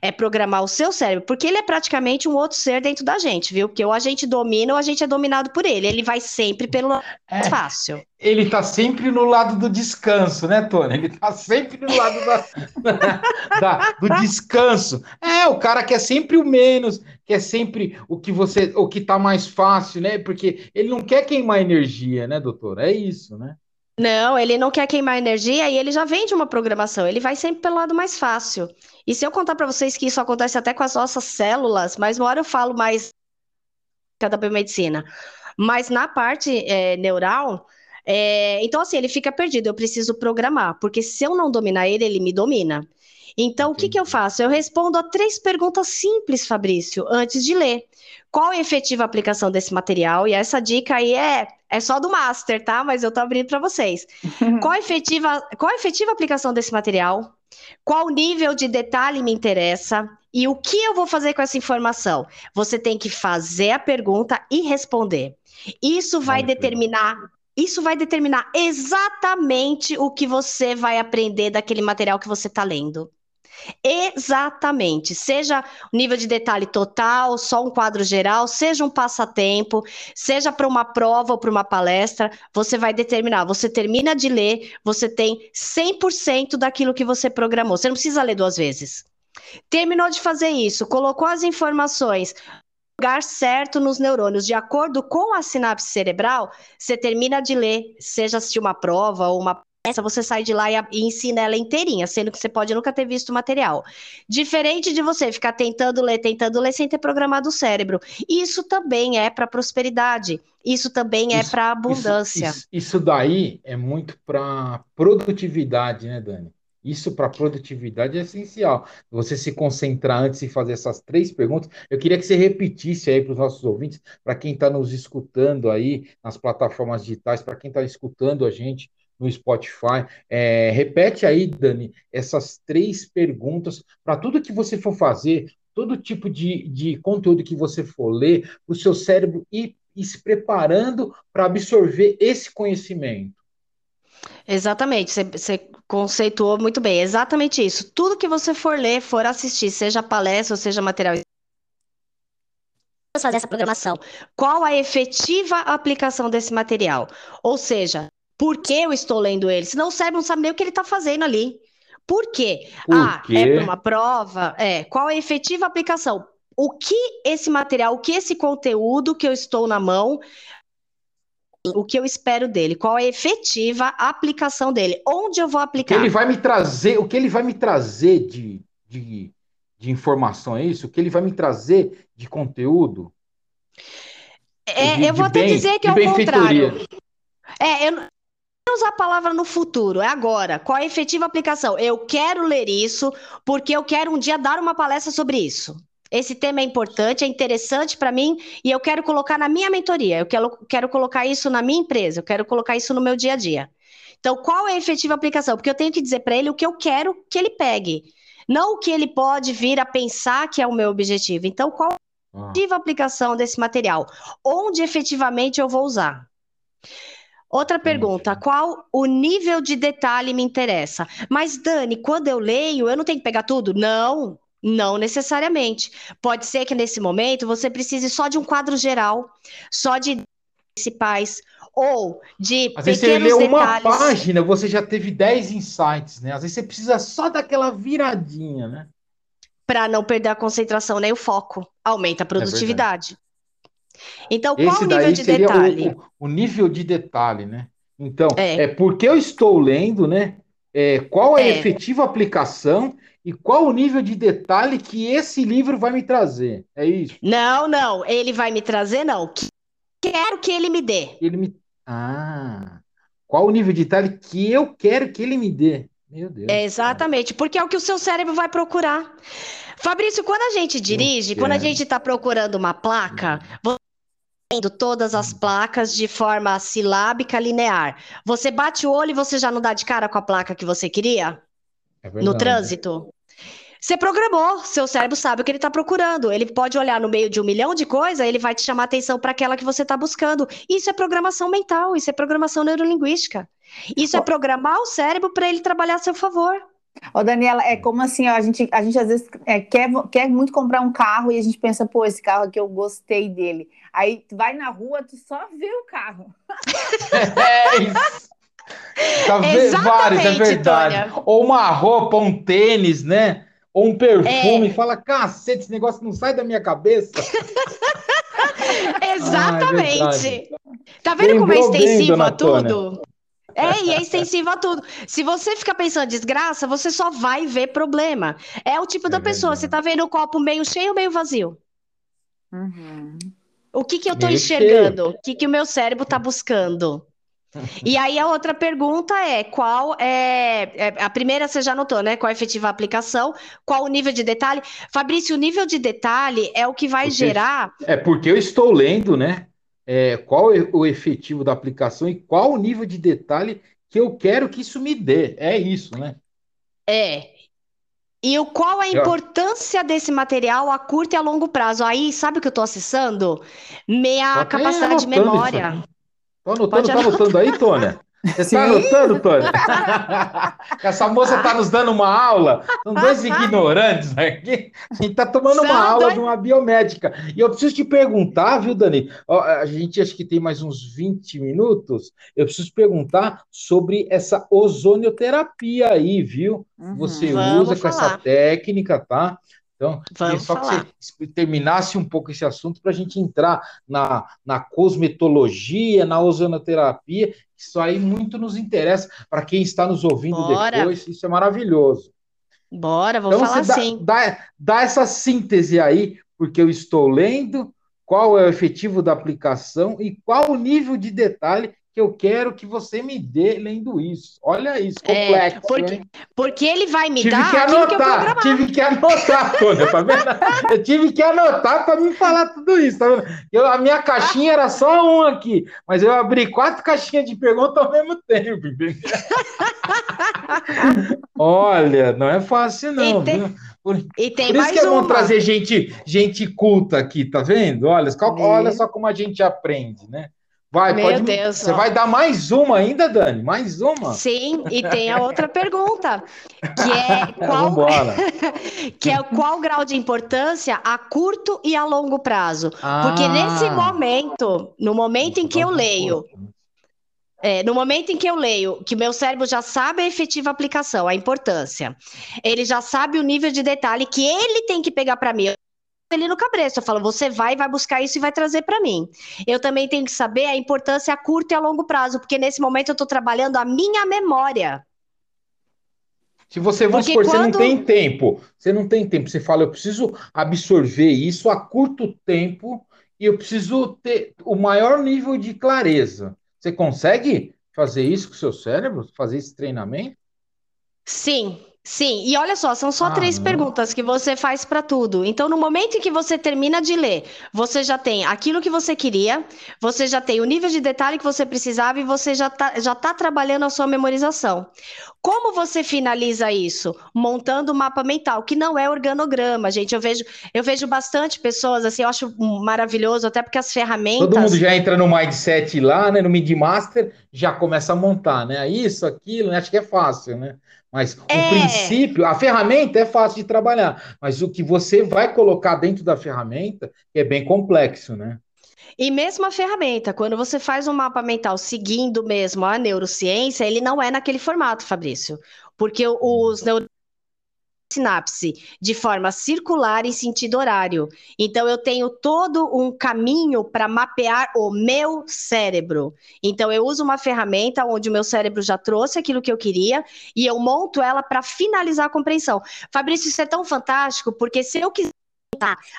é programar o seu cérebro, porque ele é praticamente um outro ser dentro da gente, viu? Porque ou a gente domina ou a gente é dominado por ele. Ele vai sempre pelo lado é, fácil. Ele está sempre no lado do descanso, né, Tony? Ele está sempre no lado da, da, do descanso. É, o cara quer sempre o menos, quer sempre o que você, o que está mais fácil, né? Porque ele não quer queimar energia, né, doutor? É isso, né? Não, ele não quer queimar energia e ele já vem de uma programação. Ele vai sempre pelo lado mais fácil. E se eu contar para vocês que isso acontece até com as nossas células, mas uma hora eu falo mais da biomedicina. Mas na parte é, neural, é, então assim, ele fica perdido. Eu preciso programar, porque se eu não dominar ele, ele me domina. Então, Entendi. o que, que eu faço? Eu respondo a três perguntas simples, Fabrício, antes de ler. Qual é a efetiva aplicação desse material? E essa dica aí é, é só do Master, tá? Mas eu tô abrindo para vocês. qual, a efetiva, qual a efetiva aplicação desse material? Qual nível de detalhe me interessa? E o que eu vou fazer com essa informação? Você tem que fazer a pergunta e responder. Isso vai determinar isso vai determinar exatamente o que você vai aprender daquele material que você está lendo. Exatamente. Seja nível de detalhe total, só um quadro geral, seja um passatempo, seja para uma prova ou para uma palestra, você vai determinar. Você termina de ler, você tem 100% daquilo que você programou. Você não precisa ler duas vezes. Terminou de fazer isso, colocou as informações lugar certo nos neurônios, de acordo com a sinapse cerebral, você termina de ler, seja assistir uma prova ou uma peça, você sai de lá e, e, ensina ela inteirinha, sendo que você pode nunca ter visto o material. Diferente de você ficar tentando ler, tentando ler sem ter programado o cérebro. Isso também é para prosperidade. Isso também é para abundância. Isso, isso, isso daí é muito para produtividade, né, Dani? Isso para produtividade é essencial. Você se concentrar antes de fazer essas três perguntas. Eu queria que você repetisse aí para os nossos ouvintes, para quem está nos escutando aí nas plataformas digitais, para quem está escutando a gente no Spotify. É, repete aí, Dani, essas três perguntas para tudo que você for fazer, todo tipo de, de conteúdo que você for ler, o seu cérebro ir, ir se preparando para absorver esse conhecimento. Exatamente, você, conceituou muito bem. Exatamente isso. Tudo que você for ler, for assistir, seja palestra ou seja material fazer essa programação. Qual a efetiva aplicação desse material? Ou seja, por que eu estou lendo ele? Senão o cérebro não sabe nem o que ele está fazendo ali. Por quê? Por ah, quê? é para uma prova? É. Qual a efetiva aplicação? O que esse material, o que esse conteúdo que eu estou na mão o que eu espero dele, qual é a efetiva aplicação dele, onde eu vou aplicar. Ele vai me trazer, o que ele vai me trazer de, de, de informação, é isso? O que ele vai me trazer de conteúdo? É, de, eu vou até dizer que é o contrário. É, eu usar a palavra no futuro, é agora. Qual é a efetiva aplicação? Eu quero ler isso porque eu quero um dia dar uma palestra sobre isso. Esse tema é importante, é interessante para mim e eu quero colocar na minha mentoria, eu quero, quero colocar isso na minha empresa, eu quero colocar isso no meu dia a dia. Então, qual é a efetiva aplicação? Porque eu tenho que dizer para ele o que eu quero que ele pegue, não o que ele pode vir a pensar que é o meu objetivo. Então, qual é a ah. efetiva aplicação desse material? Onde efetivamente eu vou usar? Outra pergunta, qual o nível de detalhe me interessa? Mas, Dani, quando eu leio, eu não tenho que pegar tudo? Não, não necessariamente. Pode ser que nesse momento você precise só de um quadro geral, só de principais ou de Às vezes você leu uma página, você já teve 10 insights, né? Às vezes você precisa só daquela viradinha, né? Para não perder a concentração nem o foco. Aumenta a é produtividade. Então, qual Esse o nível de detalhe? O, o, nível de detalhe, né? Então, é, é porque eu estou lendo, né? É, qual é a é. efetiva aplicação e qual o nível de detalhe que esse livro vai me trazer. É isso? Não, não, ele vai me trazer, não. Quero que ele me dê. Ele me. Ah. Qual o nível de detalhe que eu quero que ele me dê? Meu Deus. É exatamente, porque é o que o seu cérebro vai procurar. Fabrício, quando a gente dirige, quando a gente está procurando uma placa, vendo todas as placas de forma silábica linear. Você bate o olho e você já não dá de cara com a placa que você queria? É no trânsito? Você programou, seu cérebro sabe o que ele está procurando. Ele pode olhar no meio de um milhão de coisas, ele vai te chamar atenção para aquela que você está buscando. Isso é programação mental, isso é programação neurolinguística. Isso é programar o cérebro para ele trabalhar a seu favor. Ô, Daniela, é como assim, ó, a, gente, a gente às vezes é, quer, quer muito comprar um carro e a gente pensa, pô, esse carro aqui eu gostei dele. Aí tu vai na rua, tu só vê o carro. É isso. Tá vários, é verdade. Tônia. Ou uma roupa, um tênis, né? ou um perfume é. e fala: cacete, esse negócio não sai da minha cabeça. Exatamente. Ah, é tá vendo Lembrou como é extensivo bem, a tudo? É, e é extensivo a tudo. Se você fica pensando desgraça, você só vai ver problema. É o tipo é da pessoa, você tá vendo o copo meio cheio ou meio vazio? Uhum. O que que eu tô meio enxergando? Cheio. O que que o meu cérebro tá buscando? E aí a outra pergunta é qual é, é, a primeira você já notou, né? Qual é a efetiva aplicação? Qual o nível de detalhe? Fabrício, o nível de detalhe é o que vai Porque- gerar. É porque eu estou lendo, né? É, qual é o efetivo da aplicação e qual o nível de detalhe que eu quero que isso me dê. É isso, né? É. E o, qual a Eu- importância desse material a curto e a longo prazo? Aí, sabe o que eu estou acessando? Minha até capacidade de memória. Tô anotando, Pode tá anotando aí, Tônia? Você Sim. tá anotando, Tônia? Essa moça tá nos dando uma aula. São dois ignorantes aqui. A gente tá tomando uma aula de uma biomédica. E eu preciso te perguntar, viu, Dani? A gente acho que tem mais uns 20 minutos. Eu preciso perguntar sobre essa ozonioterapia aí, viu? Uhum. Você usa com essa falar. técnica, tá? Então, queria Vamos só falar. que você terminasse um pouco esse assunto para a gente entrar na, na cosmetologia, na ozonoterapia. Isso aí muito nos interessa para quem está nos ouvindo Bora. depois. Isso é maravilhoso. Bora, vou Então, falar dá, sim. dá, dá essa síntese aí, porque eu estou lendo, qual é o efetivo da aplicação e qual o nível de detalhe que eu quero que você me dê lendo isso. Olha isso, É, complexo, porque hein? Porque ele vai me Tive dar que que anotar, programar. tive que anotar, Tônia, tá vendo? Eu tive que anotar para me falar tudo isso, tá vendo? Eu, a minha caixinha era só um aqui, mas eu abri quatro caixinhas de pergunta ao mesmo tempo, entendeu? Olha, não é fácil não, E tem- viu? Por, E tem por isso mais que é bom uma. trazer gente, gente culta aqui, tá vendo? Olha, olha só como a gente aprende, né? Vai, Meu pode. Deus, você ó. vai dar mais uma ainda, Dani? Mais uma? Sim, e tem a outra pergunta, que é qual, Vambora. que é qual grau de importância a curto e a longo prazo. Porque Ah. nesse momento, no momento em que eu leio, é, no momento em que eu leio que meu cérebro já sabe a efetiva aplicação, a importância, ele já sabe o nível de detalhe que ele tem que pegar para mim. Eu ele no cabresto, eu falo, você vai, vai buscar isso e vai trazer para mim. Eu também tenho que saber a importância a curto e a longo prazo, porque nesse momento eu estou trabalhando a minha memória. Se você, vamos supor, você não quando- tem tempo, você não tem tempo, você fala, eu preciso absorver isso a curto tempo e eu preciso ter o maior nível de clareza. Você consegue fazer isso com o seu cérebro? Fazer esse treinamento? Sim, sim. E olha só, são só Ah, três não. perguntas que você faz para tudo. Então, no momento em que você termina de ler, você já tem aquilo que você queria, você já tem o nível de detalhe que você precisava e você já está já tá trabalhando a sua memorização. Como você finaliza isso? Montando o mapa mental, que não é organograma, gente. Eu vejo, eu vejo bastante pessoas assim, eu acho maravilhoso, até porque as ferramentas. Todo mundo já entra no Mindset lá, né, no Midmaster, já começa a montar, né? Isso, aquilo, né? acho que é fácil, né? Mas o É. princípio, a ferramenta é fácil de trabalhar, mas o que você vai colocar dentro da ferramenta é bem complexo, né? E mesmo a ferramenta, quando você faz um mapa mental seguindo mesmo a neurociência, ele não é naquele formato, Fabrício. Porque o- os neurônios sinapse de forma circular em sentido horário. Então eu tenho todo um caminho para mapear o meu cérebro. Então eu uso uma ferramenta onde o meu cérebro já trouxe aquilo que eu queria e eu monto ela para finalizar a compreensão. Fabrício, isso é tão fantástico porque se eu quiser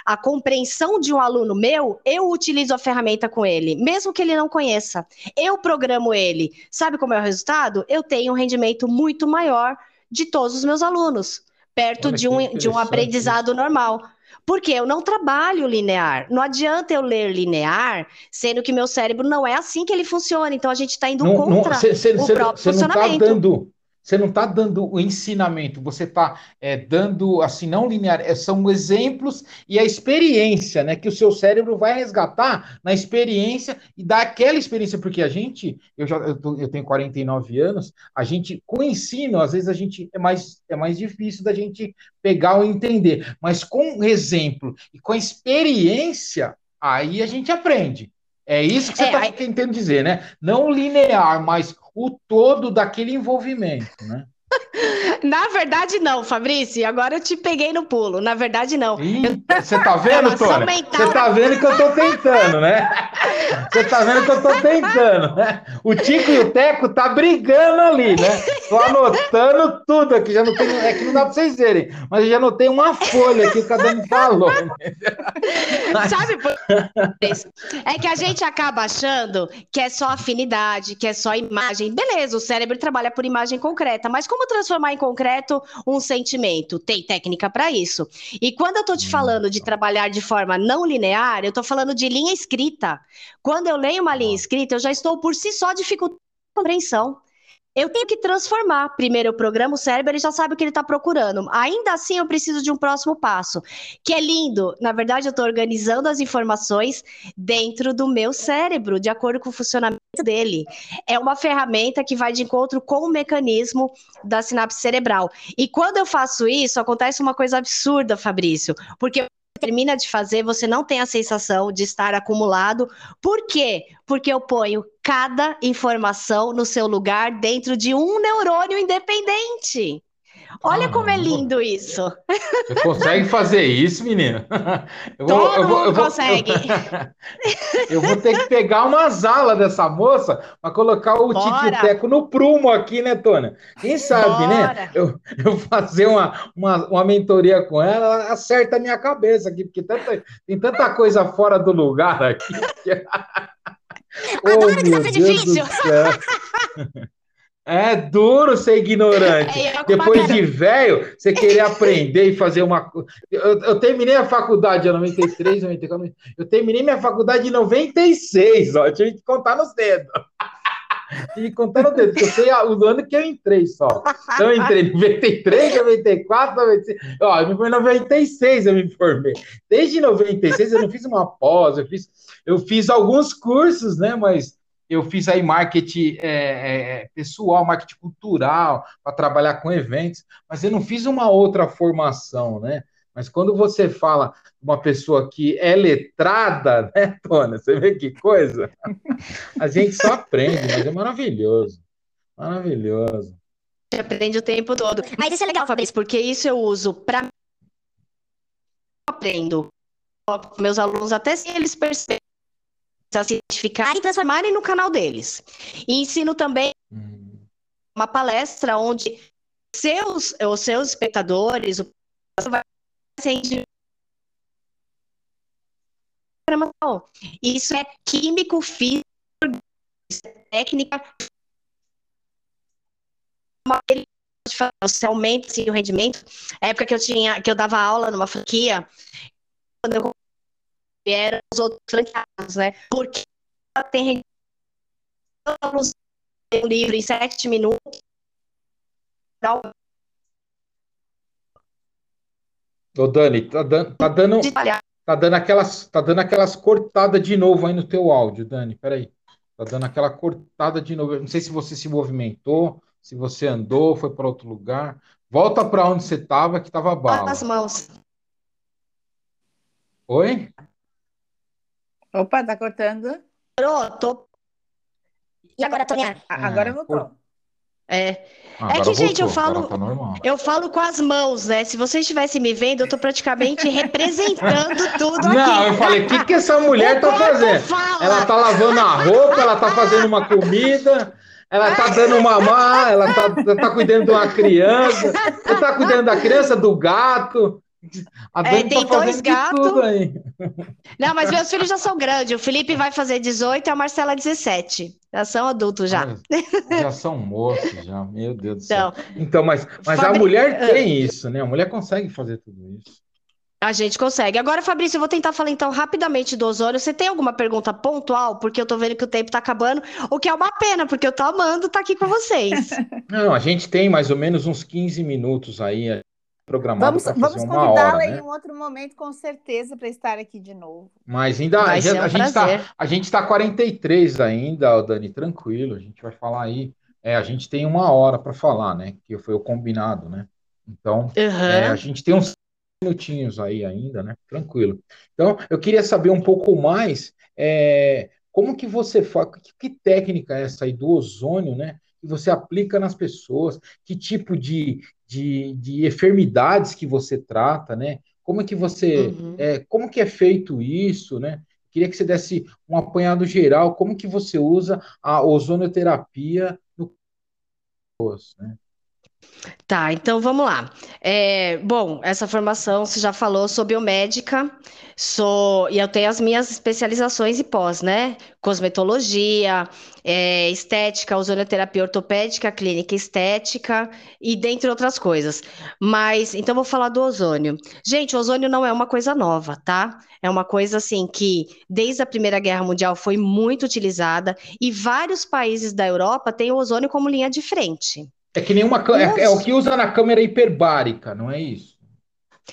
a compreensão de um aluno meu, eu utilizo a ferramenta com ele, mesmo que ele não conheça. Eu programo ele. Sabe como é o resultado? Eu tenho um rendimento muito maior de todos os meus alunos, perto de um, de um aprendizado normal. Porque eu não trabalho linear. Não adianta eu ler linear, sendo que meu cérebro não é assim que ele funciona. Então a gente está indo Não, não, contra cê- cê- o cê- próprio cê não está funcionamento. dando, você não está dando o ensinamento, você está dando assim não linear, é, são exemplos e a experiência, né, que o seu cérebro vai resgatar na experiência e dar aquela experiência, porque a gente, eu já eu, tô- eu tenho 49 anos, a gente com o ensino às vezes a gente é mais é mais difícil da gente pegar ou entender, mas com exemplo e com a experiência aí a gente aprende. É isso que você É, está aí- tentando dizer, né? Não linear, mas o todo daquele envolvimento, né? Na verdade, não, Fabrício. Agora eu te peguei no pulo. Na verdade, não. Você tá vendo, Tony? Você tá vendo que eu tô tentando, né? Você tá vendo que eu tô tentando, né? O Tico e o Teco tá brigando ali, né? Tô anotando tudo aqui. Já não tem, é que não dá pra vocês verem, mas eu já anotei uma folha aqui que cada um falou. Sabe por É que a gente acaba achando que é só afinidade, que é só imagem. Beleza, o cérebro trabalha por imagem concreta, mas como transformar em concreto um sentimento? Tem técnica para isso. E quando eu estou te falando de trabalhar de forma não linear, eu estou falando de linha escrita. Quando eu leio uma linha escrita, eu já estou por si só dificultando a compreensão. Eu tenho que transformar. Primeiro eu programo o cérebro, ele já sabe o que ele está procurando. Ainda assim, eu preciso de um próximo passo, que é lindo. Na verdade, eu estou organizando as informações dentro do meu cérebro, de acordo com o funcionamento dele. É uma ferramenta que vai de encontro com o mecanismo da sinapse cerebral. E quando eu faço isso, acontece uma coisa absurda, Fabrício, porque termina de fazer, você não tem a sensação de estar acumulado. Por quê? Porque eu ponho cada informação no seu lugar dentro de um neurônio independente. Olha ah, como é lindo isso. Você consegue fazer isso, menina? Eu vou, Todo eu vou, mundo eu vou, consegue. Eu, vou ter que pegar umas alas dessa moça para colocar o Tiquiteco no prumo aqui, né, Tônia? Quem sabe, né? Bora. né? Eu, eu fazer uma, uma, uma mentoria com ela, ela acerta a minha cabeça aqui, porque tanta, tem tanta coisa fora do lugar aqui. Adoro oh, desafio difícil. É duro ser ignorante. É, Depois de velho, você querer aprender e fazer uma. Eu, eu, terminei a faculdade em 93, 94. Eu terminei minha faculdade em 96, ó. Eu tive que contar nos dedos. tive que contar nos dedos, porque eu sei o ano que eu entrei só. Então, eu entrei em 93, 94, 95. Ó, em 96 eu me formei. Desde 96 eu não fiz uma pós, eu fiz, eu fiz alguns cursos, né? Mas eu fiz aí marketing é, é, pessoal, marketing cultural, para trabalhar com eventos, mas eu não fiz uma outra formação, né? Mas quando você fala uma pessoa que é letrada, né, Tônia? Você vê que coisa? A gente só aprende, mas é maravilhoso. Maravilhoso. Aprende o tempo todo. Mas isso é legal, Fabrício, porque isso eu uso para aprendo. Meus alunos, até se eles percebem se identificarem e transformarem no canal deles. E ensino também uhum. uma palestra onde seus, os seus espectadores, o vai ser isso é químico, físico, técnica. Você aumenta assim, o rendimento. A época que eu tinha, que eu dava aula numa franquia, quando eu vieram os outros franqueados, né? Porque tem um livro em sete minutos. Ô, Dani, tá dando, tá dando, tá dando aquelas, tá dando aquelas cortadas de novo aí no teu áudio, Dani. Peraí. Tá dando aquela cortada de novo. Eu não sei se você se movimentou, se você andou, foi para outro lugar. Volta para onde você estava, que estava bala. As mãos. Oi? Opa, tá cortando. Pronto. E agora, Toninha? Agora voltou. É. Agora é que, gente, eu falo, tá eu falo com as mãos, né? Se vocês estivessem me vendo, eu tô praticamente representando tudo Não, aqui. Não, eu falei, o que, que essa mulher o tá fazendo? Fala. Ela tá lavando a roupa, ela tá fazendo uma comida, ela tá dando uma má, ela tá, tá cuidando de uma criança, ela tá cuidando da criança, do gato. A é, tem tá dois gatos. Não, mas meus filhos já são grandes. O Felipe vai fazer 18 e a Marcela 17. Já são adultos já. já são moços, já. Meu Deus do céu. Então, então mas, mas Fabri... a mulher tem isso, né? A mulher consegue fazer tudo isso. A gente consegue. Agora, Fabrício, eu vou tentar falar então rapidamente do ozônio. Você tem alguma pergunta pontual? Porque eu tô vendo que o tempo tá acabando, o que é uma pena, porque eu tô amando estar tá aqui com vocês. Não, a gente tem mais ou menos uns 15 minutos aí programado vamos, vamos convidá-la né? em um outro momento, com certeza, para estar aqui de novo. Mas ainda a, um a, gente está a gente está 43 ainda, Dani, tranquilo. A gente vai falar aí. É, a gente tem uma hora para falar, né? Que foi o combinado, né? Então, uhum. é, a gente tem uns minutinhos aí ainda, né? Tranquilo. Então, eu queria saber um pouco mais é, como que você faz, que, que técnica é essa aí do ozônio, né? Que você aplica nas pessoas, que tipo de, de, de enfermidades que você trata, né? Como é que você, uhum. é, como que é feito isso, né? Queria que você desse um apanhado geral, como que você usa a ozonoterapia no né? Tá, então vamos lá. É, bom, essa formação você já falou, sou biomédica, sou e eu tenho as minhas especializações e pós, né? Cosmetologia, é, estética, ozonoterapia ortopédica, clínica estética e dentre outras coisas. Mas então vou falar do ozônio. Gente, o ozônio não é uma coisa nova, tá? É uma coisa assim que desde a Primeira Guerra Mundial foi muito utilizada e vários países da Europa têm o ozônio como linha de frente. É que nenhuma é, é, o que usa na câmera hiperbárica, não é isso?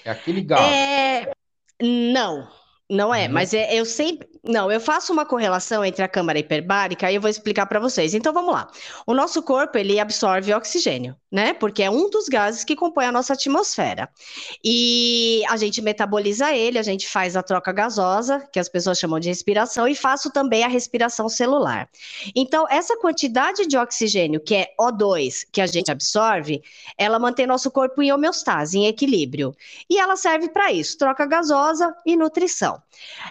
É aquele gás. É... Não, não é, uhum. mas é, eu sempre. Não, eu faço uma correlação entre a câmara hiperbárica e eu vou explicar para vocês. Então vamos lá. O nosso corpo ele absorve oxigênio, né? Porque é um dos gases que compõe a nossa atmosfera. E a gente metaboliza ele, a gente faz a troca gasosa, que as pessoas chamam de respiração, e faço também a respiração celular. Então, essa quantidade de oxigênio, que é O2, que a gente absorve, ela mantém nosso corpo em homeostase, em equilíbrio. E ela serve para isso: troca gasosa e nutrição.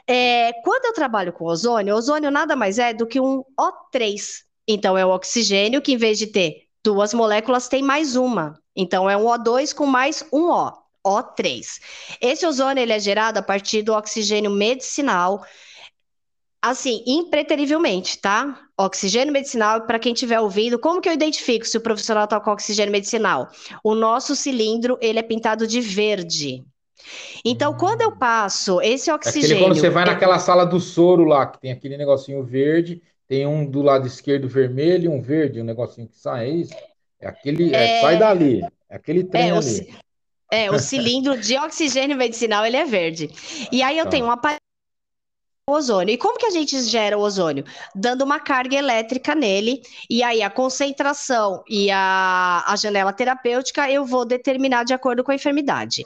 É, quando eu trabalho com ozônio, ozônio nada mais é do que um O3. Então, é o oxigênio que, em vez de ter duas moléculas, tem mais uma. Então, é um O2 com mais um O, O3. Esse ozônio ele é gerado a partir do oxigênio medicinal, assim, impreterivelmente, tá? Oxigênio medicinal, para quem estiver ouvindo, como que eu identifico se o profissional está com oxigênio medicinal? O nosso cilindro, ele é pintado de verde. Então, hum. quando eu passo esse oxigênio. É aquele quando você vai naquela sala do soro lá, que tem aquele negocinho verde, tem um do lado esquerdo vermelho e um verde, um negocinho que sai, é isso? É aquele. É... É, sai dali. É aquele trem é, ali. O, é, o cilindro de oxigênio medicinal ele é verde. E aí eu tá. tenho um aparelho ozônio. E como que a gente gera o ozônio? Dando uma carga elétrica nele, e aí a concentração e a, a janela terapêutica eu vou determinar de acordo com a enfermidade.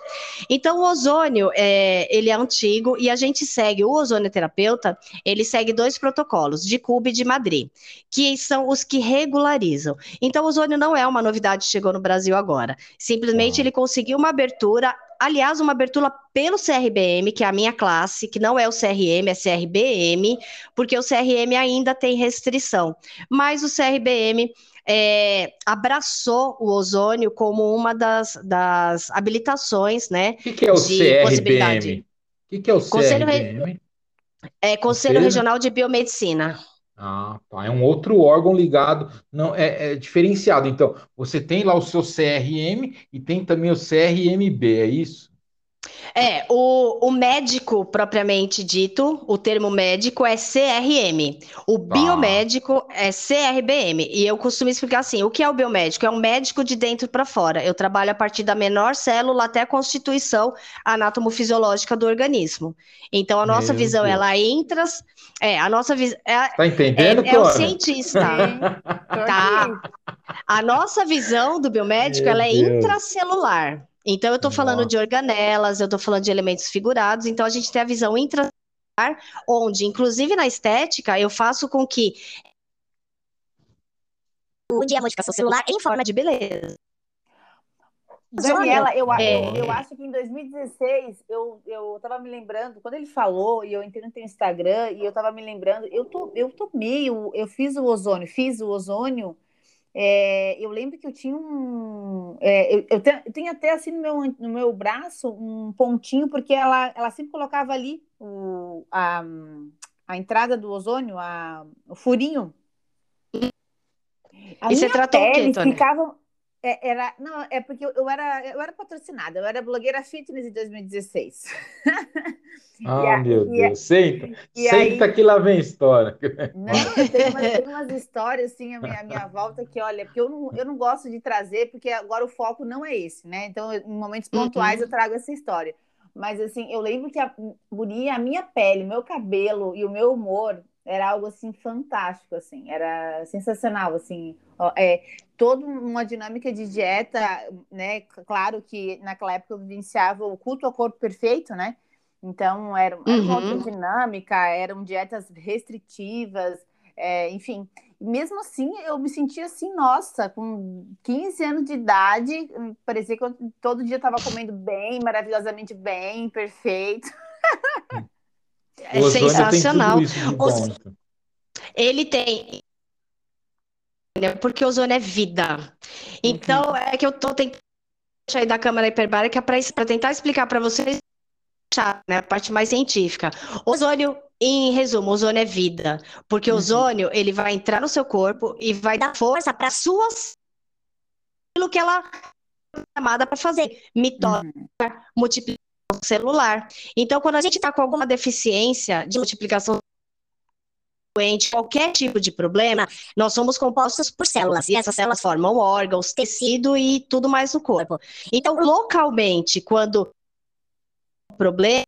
Então, o ozônio, é, ele é antigo e a gente segue, o ozônio terapeuta, ele segue dois protocolos, de Cuba e de Madrid, que são os que regularizam. Então, o ozônio não é uma novidade que chegou no Brasil agora. Simplesmente ele conseguiu uma abertura aliás, uma abertura pelo CRBM, que é a minha classe, que não é o CRM, é CRBM, porque o CRM ainda tem restrição. Mas o CRBM é, abraçou o ozônio como uma das, das habilitações, né? O que, que, é o CRBM? O que, que, é o CRBM? Conselho, Re... é, Conselho, Conselho Regional de Biomedicina. Ah, tá. É um outro órgão ligado, não é, é, diferenciado. Então, você tem lá o seu CRM e tem também o CRMB, é isso? É, o, o médico propriamente dito, o termo médico é CRM. O ah. biomédico é CRBM. E eu costumo explicar assim: o que é o biomédico? É um médico de dentro para fora. Eu trabalho a partir da menor célula até a constituição anatomofisiológica do organismo. Então, a nossa Meu visão, Deus. ela entra. É, a nossa visão. É, tá entendendo, é, é o cientista. tá. A nossa visão do biomédico, Meu ela é Deus. intracelular. Então, eu estou falando de organelas, eu estou falando de elementos figurados, então a gente tem a visão intracelular, onde, inclusive na estética, eu faço com que o dia a modificação celular em forma de beleza. Daniela, eu, é... eu, eu, acho que em 2016 eu, eu tava me lembrando, quando ele falou, e eu entrei no teu Instagram, e eu tava me lembrando, eu, tô, eu tomei, eu fiz o ozônio, fiz o ozônio é, eu lembro que eu tinha um. É, eu, eu, tenho, eu, tenho, até assim no meu, no meu braço um pontinho, porque ela, ela sempre colocava ali o, a, a entrada do ozônio, a, o furinho. A e você tratou o quê, Tony? Ficava, é, era, não, é porque eu, eu, era, eu era patrocinada, eu era blogueira fitness em 2016. Ah, meu Deus, a, senta, senta aí, que lá vem história. Não, tem umas, tem umas histórias, assim, a minha, a minha volta, que olha, porque eu não, eu não gosto de trazer, porque agora o foco não é esse, né? Então, em momentos pontuais, uhum. eu trago essa história. Mas, assim, eu lembro que a, a minha pele, meu cabelo e o meu humor era algo, assim, fantástico, assim, era sensacional, assim, é, toda uma dinâmica de dieta, né? Claro que naquela época eu vivenciava o culto ao corpo perfeito, né? Então, era, era uma outra uhum. dinâmica, eram dietas restritivas, É, enfim, mesmo assim, eu me sentia assim, nossa, com 15 anos de idade, parecia que eu todo dia estava comendo bem, maravilhosamente bem, perfeito. É sensacional. Ele tem. Porque o ozônio é vida. Então, uhum. é que eu tô tentando sair da câmera hiperbárica para tentar explicar para vocês né, a parte mais científica. Ozônio, em resumo, ozônio é vida, porque uhum. ozônio ele vai entrar no seu corpo e vai dar força para suas aquilo que ela é chamada para fazer, mitose, uhum. multiplicação celular. Então, quando a gente está com alguma deficiência de multiplicação doente, qualquer tipo de problema, nós somos compostos por células, e essas células formam órgãos, tecido e tudo mais no corpo. Então, localmente, quando problema,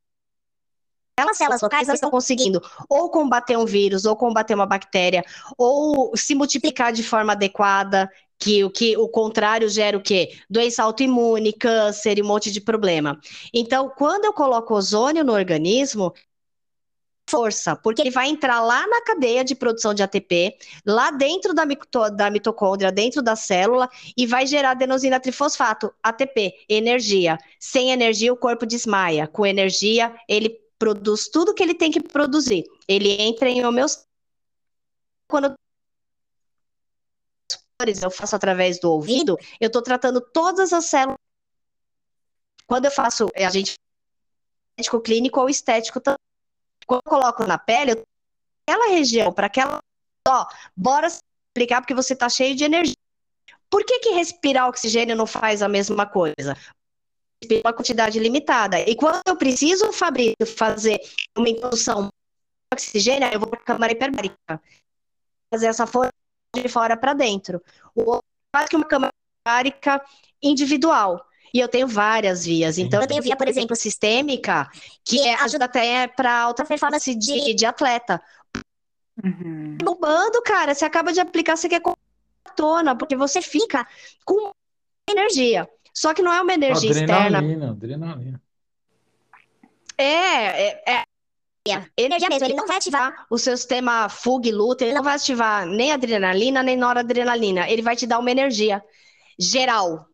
aquelas células locais estão conseguindo ou combater um vírus, ou combater uma bactéria, ou se multiplicar de forma adequada, que o que o contrário gera o quê? Doença autoimune, câncer e um monte de problema. Então, quando eu coloco ozônio no organismo, força, porque ele vai entrar lá na cadeia de produção de ATP, lá dentro da, mito, da mitocôndria, dentro da célula, e vai gerar adenosina trifosfato, ATP, energia. Sem energia, o corpo desmaia. Com energia, ele produz tudo que ele tem que produzir. Ele entra em homeostase. Quando eu faço através do ouvido, eu estou tratando todas as células. Quando eu faço, a gente estético clínico ou estético também. Quando eu coloco na pele, aquela região, para aquela. Ó, bora explicar porque você está cheio de energia. Por que, que respirar oxigênio não faz a mesma coisa? Uma quantidade limitada. E quando eu preciso, Fabrício, fazer uma introdução de oxigênio, eu vou para a câmara hiperbárica. Fazer essa força de fora para dentro. O quase que uma câmara individual. E eu tenho várias vias. Então, eu tenho via, por exemplo, sistêmica, que é, ajuda até para alta performance de, de atleta. Uhum. Bombando, cara, você acaba de aplicar, você quer tona, porque você fica com energia. Só que não é uma energia adrenalina, externa. Adrenalina. É, é, é energia mesmo, ele não vai ativar o seu sistema fuga e luta, ele não vai ativar nem adrenalina, nem noradrenalina, ele vai te dar uma energia geral.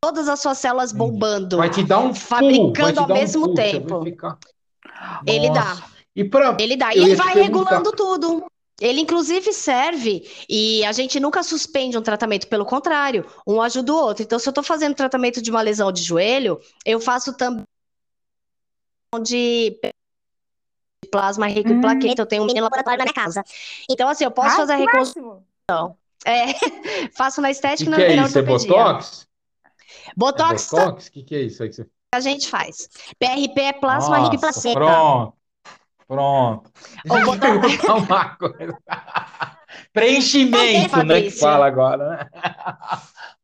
Todas as suas células bombando. Vai te dar um fabricando ao mesmo um tempo. Ficar... Ele dá. E pra... Ele dá. E ele vai regulando tudo. Ele, inclusive, serve e a gente nunca suspende um tratamento, pelo contrário, um ajuda o outro. Então, se eu estou fazendo tratamento de uma lesão de joelho, eu faço também de plasma rico em plaqueta. Eu tenho um laboratório na minha casa. Então, assim, eu posso ah, fazer a reconstrução. É, faço na estética e na que é isso? É Botox? Botox. É Botox? O que, que é isso aí que você... A gente faz. PRP é plasma rico em placenta. Pronto. Pronto. Deixa eu perguntar uma coisa. Preenchimento, né? Que fala agora, né?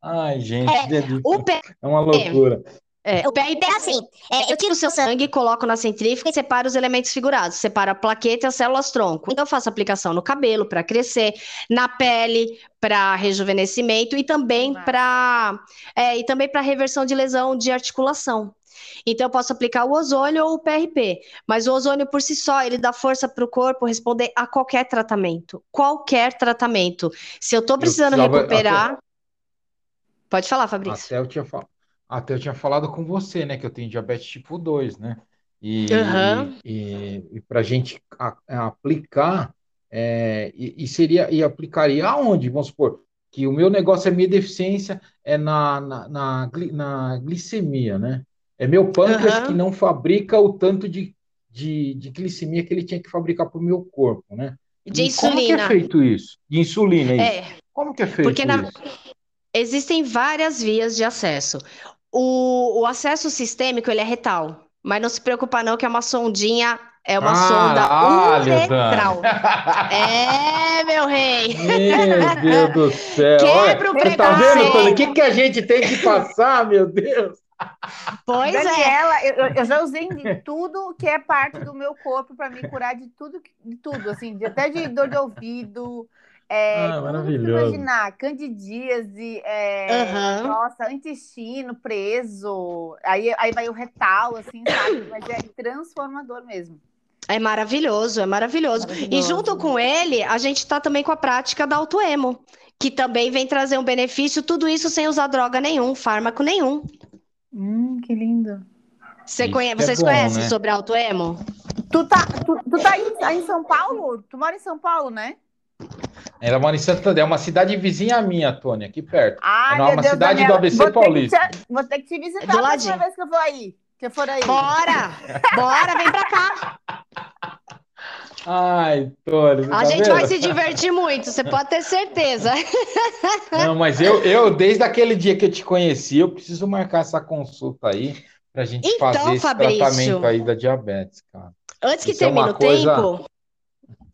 Ai, gente, é, o é uma loucura. É, o PRP é assim: é, eu tiro o seu sangue, coloco na centrífuga e separo os elementos figurados. Separo a plaqueta e as células tronco. Então, eu faço aplicação no cabelo para crescer, na pele para rejuvenescimento e também para é, e também para reversão de lesão de articulação. Então, eu posso aplicar o ozônio ou o PRP, mas o ozônio por si só, ele dá força para o corpo responder a qualquer tratamento. Qualquer tratamento. Se eu estou precisando eu recuperar. Até... Pode falar, Fabrício. Até eu tinha falado. Até eu tinha falado com você, né, que eu tenho diabetes tipo 2, né? E, uhum. e, e, e para a gente aplicar, é, e, e, seria, e aplicaria aonde? Vamos supor, que o meu negócio, a minha deficiência é na, na, na, na glicemia, né? É meu pâncreas uhum. que não fabrica o tanto de, de, de glicemia que ele tinha que fabricar para o meu corpo, né? De insulina. Como que é feito isso? De insulina, é isso. É, como que é feito porque na... Existem várias vias de acesso. O, o acesso sistêmico, ele é retal. Mas não se preocupa não que é uma sondinha, é uma ah, sonda ah, uretral. é, meu rei. Meu Deus do céu. Quebra o preconceito. Tá vendo, Tony? O que, que a gente tem que passar, meu Deus? Pois é. Daniela, é. eu, eu, já usei de tudo que é parte do meu corpo para me curar de tudo, de tudo, assim, até de dor de ouvido, é, ah, maravilhoso. imaginar, candidíase, é, uhum. nossa, intestino preso, aí, aí vai o retal, assim, sabe? Mas é transformador mesmo. É maravilhoso, é maravilhoso. maravilhoso. E junto com ele, a gente está também com a prática da autoemo, que também vem trazer um benefício, tudo isso sem usar droga nenhum, fármaco nenhum. Hum, que lindo. Você conhe... é Vocês bom, conhecem né? sobre autoemo? Tu tá, tu, tu tá em, tá em São Paulo? Tu mora em São Paulo, né? Ela mora em Santo André, é uma cidade vizinha minha, Tônia, aqui perto. Ah, é uma Deus cidade Daniela. do ABC vou Paulista. Te, vou ter que te visitar do a próxima vez que eu for aí. Que for aí. Bora! Bora, vem pra cá. Ai, Tônia. A tá gente vendo? vai se divertir muito, você pode ter certeza. Não, mas eu, eu, desde aquele dia que eu te conheci, eu preciso marcar essa consulta aí pra gente então, fazer esse Fabrício, tratamento aí da diabetes, cara. Antes que Isso termine é o coisa... tempo,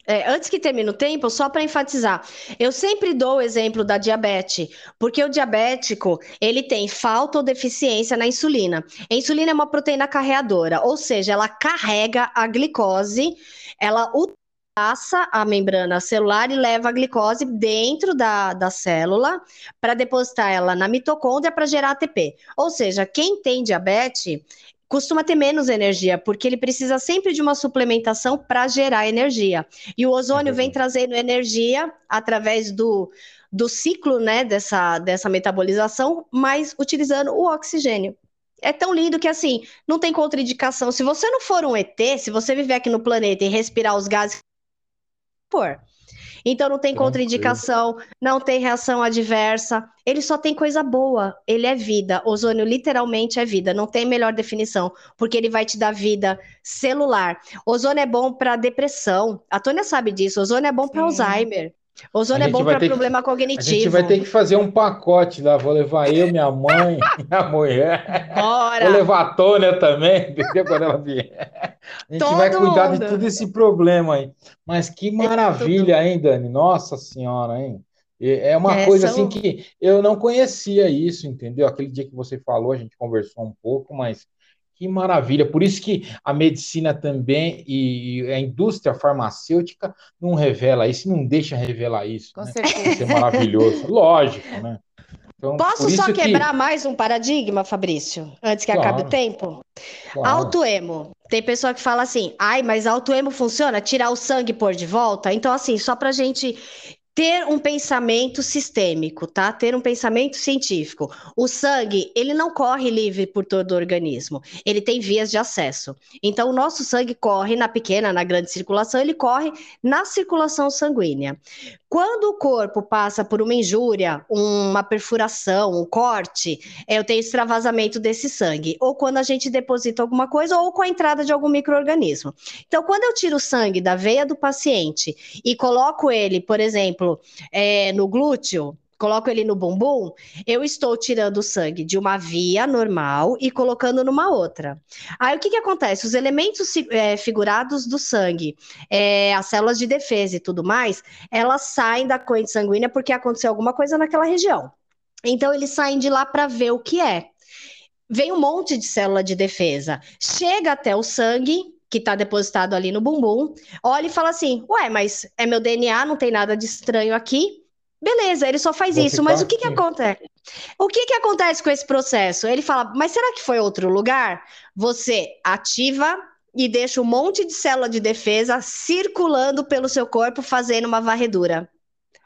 é, antes que termine o tempo, só para enfatizar, eu sempre dou o exemplo da diabetes, porque o diabético ele tem falta ou deficiência na insulina. A insulina é uma proteína carreadora, ou seja, ela carrega a glicose, ela ultrapassa a membrana celular e leva a glicose dentro da, da célula para depositar ela na mitocôndria para gerar ATP. Ou seja, quem tem diabetes, costuma ter menos energia, porque ele precisa sempre de uma suplementação para gerar energia. E o ozônio vem trazendo energia através do, do ciclo né, dessa, dessa metabolização, mas utilizando o oxigênio. É tão lindo que assim, não tem contraindicação. Se você não for um ET, se você viver aqui no planeta e respirar os gases, por então não tem contraindicação, não tem reação adversa, ele só tem coisa boa, ele é vida. Ozônio literalmente é vida, não tem melhor definição, porque ele vai te dar vida celular. Ozônio é bom para depressão, a Tônia sabe disso, ozônio é bom para Alzheimer. Ozônio é bom para problema que, cognitivo. A gente vai ter que fazer um pacote lá. Vou levar eu, minha mãe, minha mulher. Bora. Vou levar a Tônia também, entendeu? Quando ela vier. A gente Todo vai cuidar mundo. de todo esse problema aí. Mas que maravilha, hein, Dani? Nossa Senhora, hein? É uma coisa assim que eu não conhecia isso, entendeu? Aquele dia que você falou, a gente conversou um pouco, mas que maravilha. Por isso que a medicina também e a indústria farmacêutica não revela isso, não deixa revelar isso. Com né? certeza. Isso é maravilhoso. Lógico, né? Então, Posso só quebrar que... mais um paradigma, Fabrício, antes que claro. acabe o tempo? Claro. Autoemo. Tem pessoa que fala assim, ai, mas autoemo funciona? Tirar o sangue e pôr de volta? Então, assim, só para gente ter um pensamento sistêmico, tá? Ter um pensamento científico. O sangue, ele não corre livre por todo o organismo, ele tem vias de acesso. Então, o nosso sangue corre na pequena, na grande circulação, ele corre na circulação sanguínea. Quando o corpo passa por uma injúria, uma perfuração, um corte, eu tenho extravasamento desse sangue. Ou quando a gente deposita alguma coisa, ou com a entrada de algum microorganismo. Então, quando eu tiro o sangue da veia do paciente e coloco ele, por exemplo, é, no glúteo, coloco ele no bumbum, eu estou tirando o sangue de uma via normal e colocando numa outra. Aí o que, que acontece? Os elementos é, figurados do sangue, é, as células de defesa e tudo mais, elas saem da corrente sanguínea porque aconteceu alguma coisa naquela região. Então eles saem de lá para ver o que é. Vem um monte de célula de defesa, chega até o sangue, que está depositado ali no bumbum, olha e fala assim: Ué, mas é meu DNA, não tem nada de estranho aqui. Beleza, ele só faz Vou isso, mas o que, que acontece? O que, que acontece com esse processo? Ele fala, mas será que foi outro lugar? Você ativa e deixa um monte de célula de defesa circulando pelo seu corpo, fazendo uma varredura.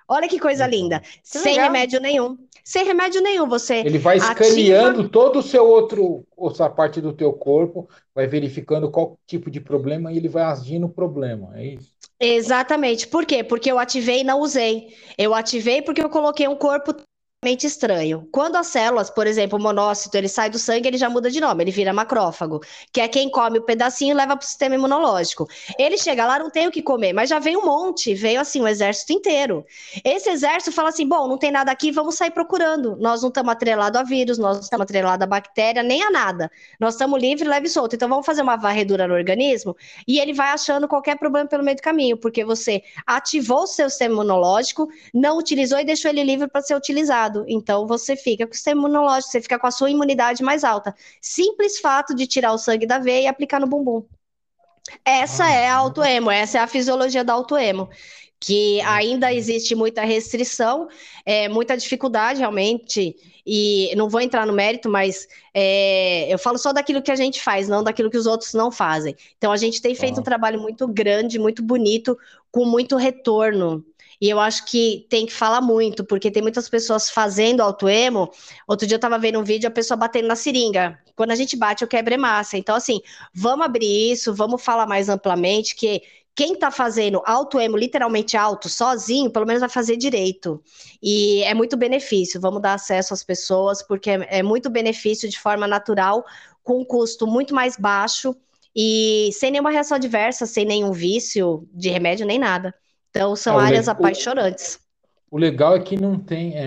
Olha que coisa linda. Que sem legal. remédio nenhum. Sem remédio nenhum, você. Ele vai escaneando ativa... todo o seu outro, outra parte do teu corpo, vai verificando qual tipo de problema e ele vai agindo o problema. É isso. Exatamente. Por quê? Porque eu ativei e não usei. Eu ativei porque eu coloquei um corpo estranho. Quando as células, por exemplo, o monócito, ele sai do sangue, ele já muda de nome, ele vira macrófago, que é quem come o pedacinho e leva para o sistema imunológico. Ele chega lá, não tem o que comer, mas já veio um monte, veio assim, o um exército inteiro. Esse exército fala assim: bom, não tem nada aqui, vamos sair procurando. Nós não estamos atrelados a vírus, nós não estamos atrelados a bactéria, nem a nada. Nós estamos livre, leve e solto. Então vamos fazer uma varredura no organismo e ele vai achando qualquer problema pelo meio do caminho, porque você ativou o seu sistema imunológico, não utilizou e deixou ele livre para ser utilizado. Então você fica com o sistema imunológico, você fica com a sua imunidade mais alta. Simples fato de tirar o sangue da veia e aplicar no bumbum. Essa ah, é a autoemo, essa é a fisiologia da autoemo. que ainda existe muita restrição, é, muita dificuldade realmente, e não vou entrar no mérito, mas é, eu falo só daquilo que a gente faz, não daquilo que os outros não fazem. Então a gente tem feito um trabalho muito grande, muito bonito, com muito retorno. E eu acho que tem que falar muito, porque tem muitas pessoas fazendo autoemo. Outro dia eu estava vendo um vídeo, a pessoa batendo na seringa. Quando a gente bate, eu quebro massa. Então, assim, vamos abrir isso, vamos falar mais amplamente, que quem está fazendo auto-emo, literalmente alto, sozinho, pelo menos vai fazer direito. E é muito benefício. Vamos dar acesso às pessoas, porque é, é muito benefício de forma natural, com um custo muito mais baixo e sem nenhuma reação adversa, sem nenhum vício de remédio nem nada. Então, são é, áreas apaixonantes. O legal é que não tem é,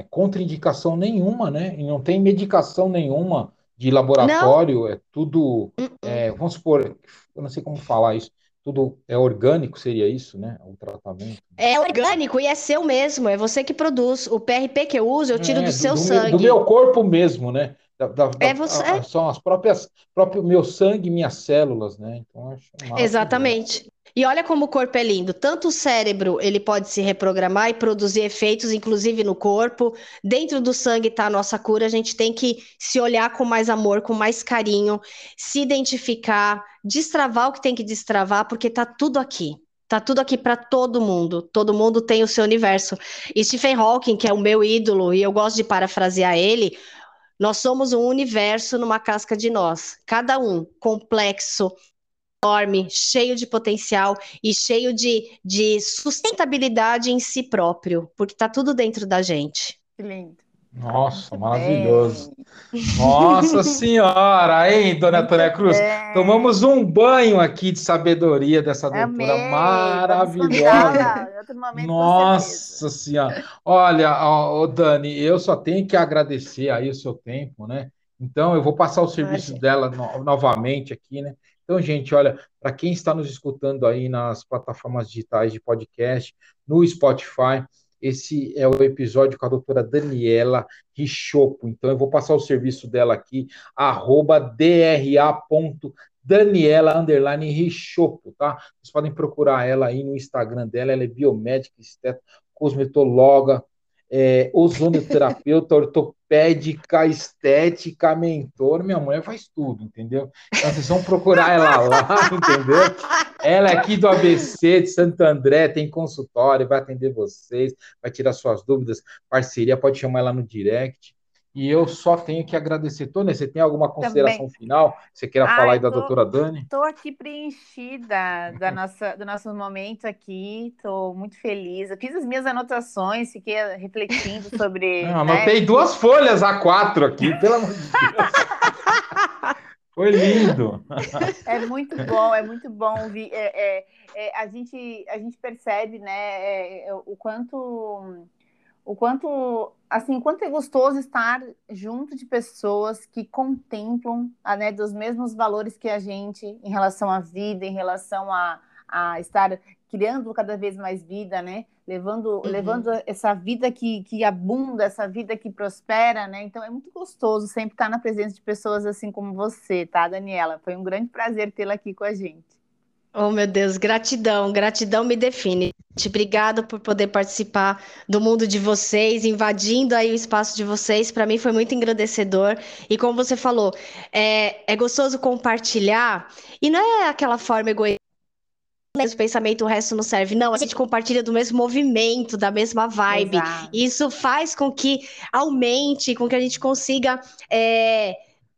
é, contraindicação nenhuma, né? E não tem medicação nenhuma de laboratório, não. é tudo. Uh-uh. É, vamos supor, eu não sei como falar isso tudo é orgânico, seria isso, né? O tratamento. É orgânico e é seu mesmo, é você que produz. O PRP que eu uso, eu tiro é, do seu do, sangue. Do meu corpo mesmo, né? Da, da, é você. A, são as próprias, próprio meu sangue, minhas células, né? Então acho Exatamente. E olha como o corpo é lindo. Tanto o cérebro ele pode se reprogramar e produzir efeitos, inclusive no corpo. Dentro do sangue está a nossa cura. A gente tem que se olhar com mais amor, com mais carinho, se identificar, destravar o que tem que destravar, porque está tudo aqui. Tá tudo aqui para todo mundo. Todo mundo tem o seu universo. E Stephen Hawking, que é o meu ídolo, e eu gosto de parafrasear ele, nós somos um universo numa casca de nós. Cada um complexo, enorme, cheio de potencial e cheio de, de sustentabilidade em si próprio, porque está tudo dentro da gente. Que lindo. Nossa, Muito maravilhoso. Bem. Nossa Senhora, hein, Dona Antônia Cruz? Bem. Tomamos um banho aqui de sabedoria dessa doutora Amei. maravilhosa. Nossa Senhora. Olha, ó, Dani, eu só tenho que agradecer aí o seu tempo, né? Então, eu vou passar o serviço dela no, novamente aqui, né? Então, gente, olha, para quem está nos escutando aí nas plataformas digitais de podcast, no Spotify, esse é o episódio com a doutora Daniela Richopo. Então, eu vou passar o serviço dela aqui, arroba dra.daniela underline Richopo, tá? Vocês podem procurar ela aí no Instagram dela, ela é biomédica, esteto, cosmetóloga, é, ozonoterapeuta, ortopédica, estética, mentor, minha mãe faz tudo, entendeu? Então vocês vão procurar ela lá, entendeu? Ela é aqui do ABC de Santo André, tem consultório, vai atender vocês, vai tirar suas dúvidas, parceria, pode chamar ela no direct. E eu só tenho que agradecer. Tônia, você tem alguma consideração Também. final? Você queira falar aí da tô, doutora Dani? Estou aqui preenchida da nossa, do nosso momento aqui, estou muito feliz. Eu fiz as minhas anotações, fiquei refletindo sobre. Não, né? Anotei duas folhas A4 aqui, pelo amor de Deus. Foi lindo. É muito bom, é muito bom. É, é, é, a, gente, a gente percebe né, é, o quanto o quanto assim, quanto é gostoso estar junto de pessoas que contemplam ah, né, dos mesmos valores que a gente em relação à vida, em relação a, a estar criando cada vez mais vida, né? Levando, uhum. levando essa vida que, que abunda, essa vida que prospera, né? Então é muito gostoso sempre estar na presença de pessoas assim como você, tá, Daniela? Foi um grande prazer tê-la aqui com a gente. Oh, meu Deus, gratidão, gratidão me define. Obrigado por poder participar do mundo de vocês, invadindo aí o espaço de vocês. Para mim foi muito engrandecedor. E como você falou, é, é gostoso compartilhar. E não é aquela forma egoísta mesmo pensamento, o resto não serve. Não, a gente compartilha do mesmo movimento, da mesma vibe. Exato. Isso faz com que aumente, com que a gente consiga é,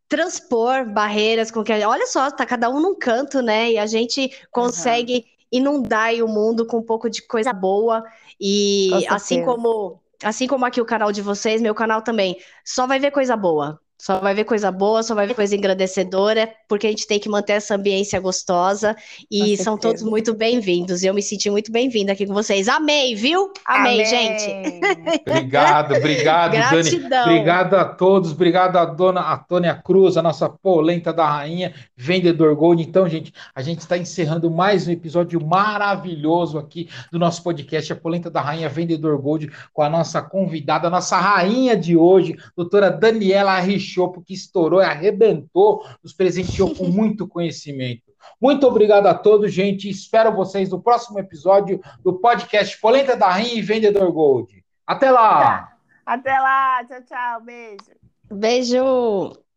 transpor barreiras com que olha só, tá cada um num canto, né? E a gente consegue uhum. inundar o mundo com um pouco de coisa boa e assim como assim como aqui o canal de vocês, meu canal também, só vai ver coisa boa. Só vai ver coisa boa, só vai ver coisa engrandecedora, porque a gente tem que manter essa ambiência gostosa. E são todos muito bem-vindos. Eu me senti muito bem-vinda aqui com vocês. Amei, viu? Amei, Amém. gente. Obrigado, obrigado, Gratidão. Dani. Obrigado a todos, obrigado a dona Antônia Cruz, a nossa polenta da rainha, vendedor Gold. Então, gente, a gente está encerrando mais um episódio maravilhoso aqui do nosso podcast, a polenta da rainha, vendedor Gold, com a nossa convidada, a nossa rainha de hoje, doutora Daniela Rich Chopo que estourou e arrebentou, nos presenteou com muito conhecimento. Muito obrigado a todos, gente. Espero vocês no próximo episódio do podcast Polenta da Rainha e Vendedor Gold. Até lá! Até lá, tchau, tchau, beijo. Beijo!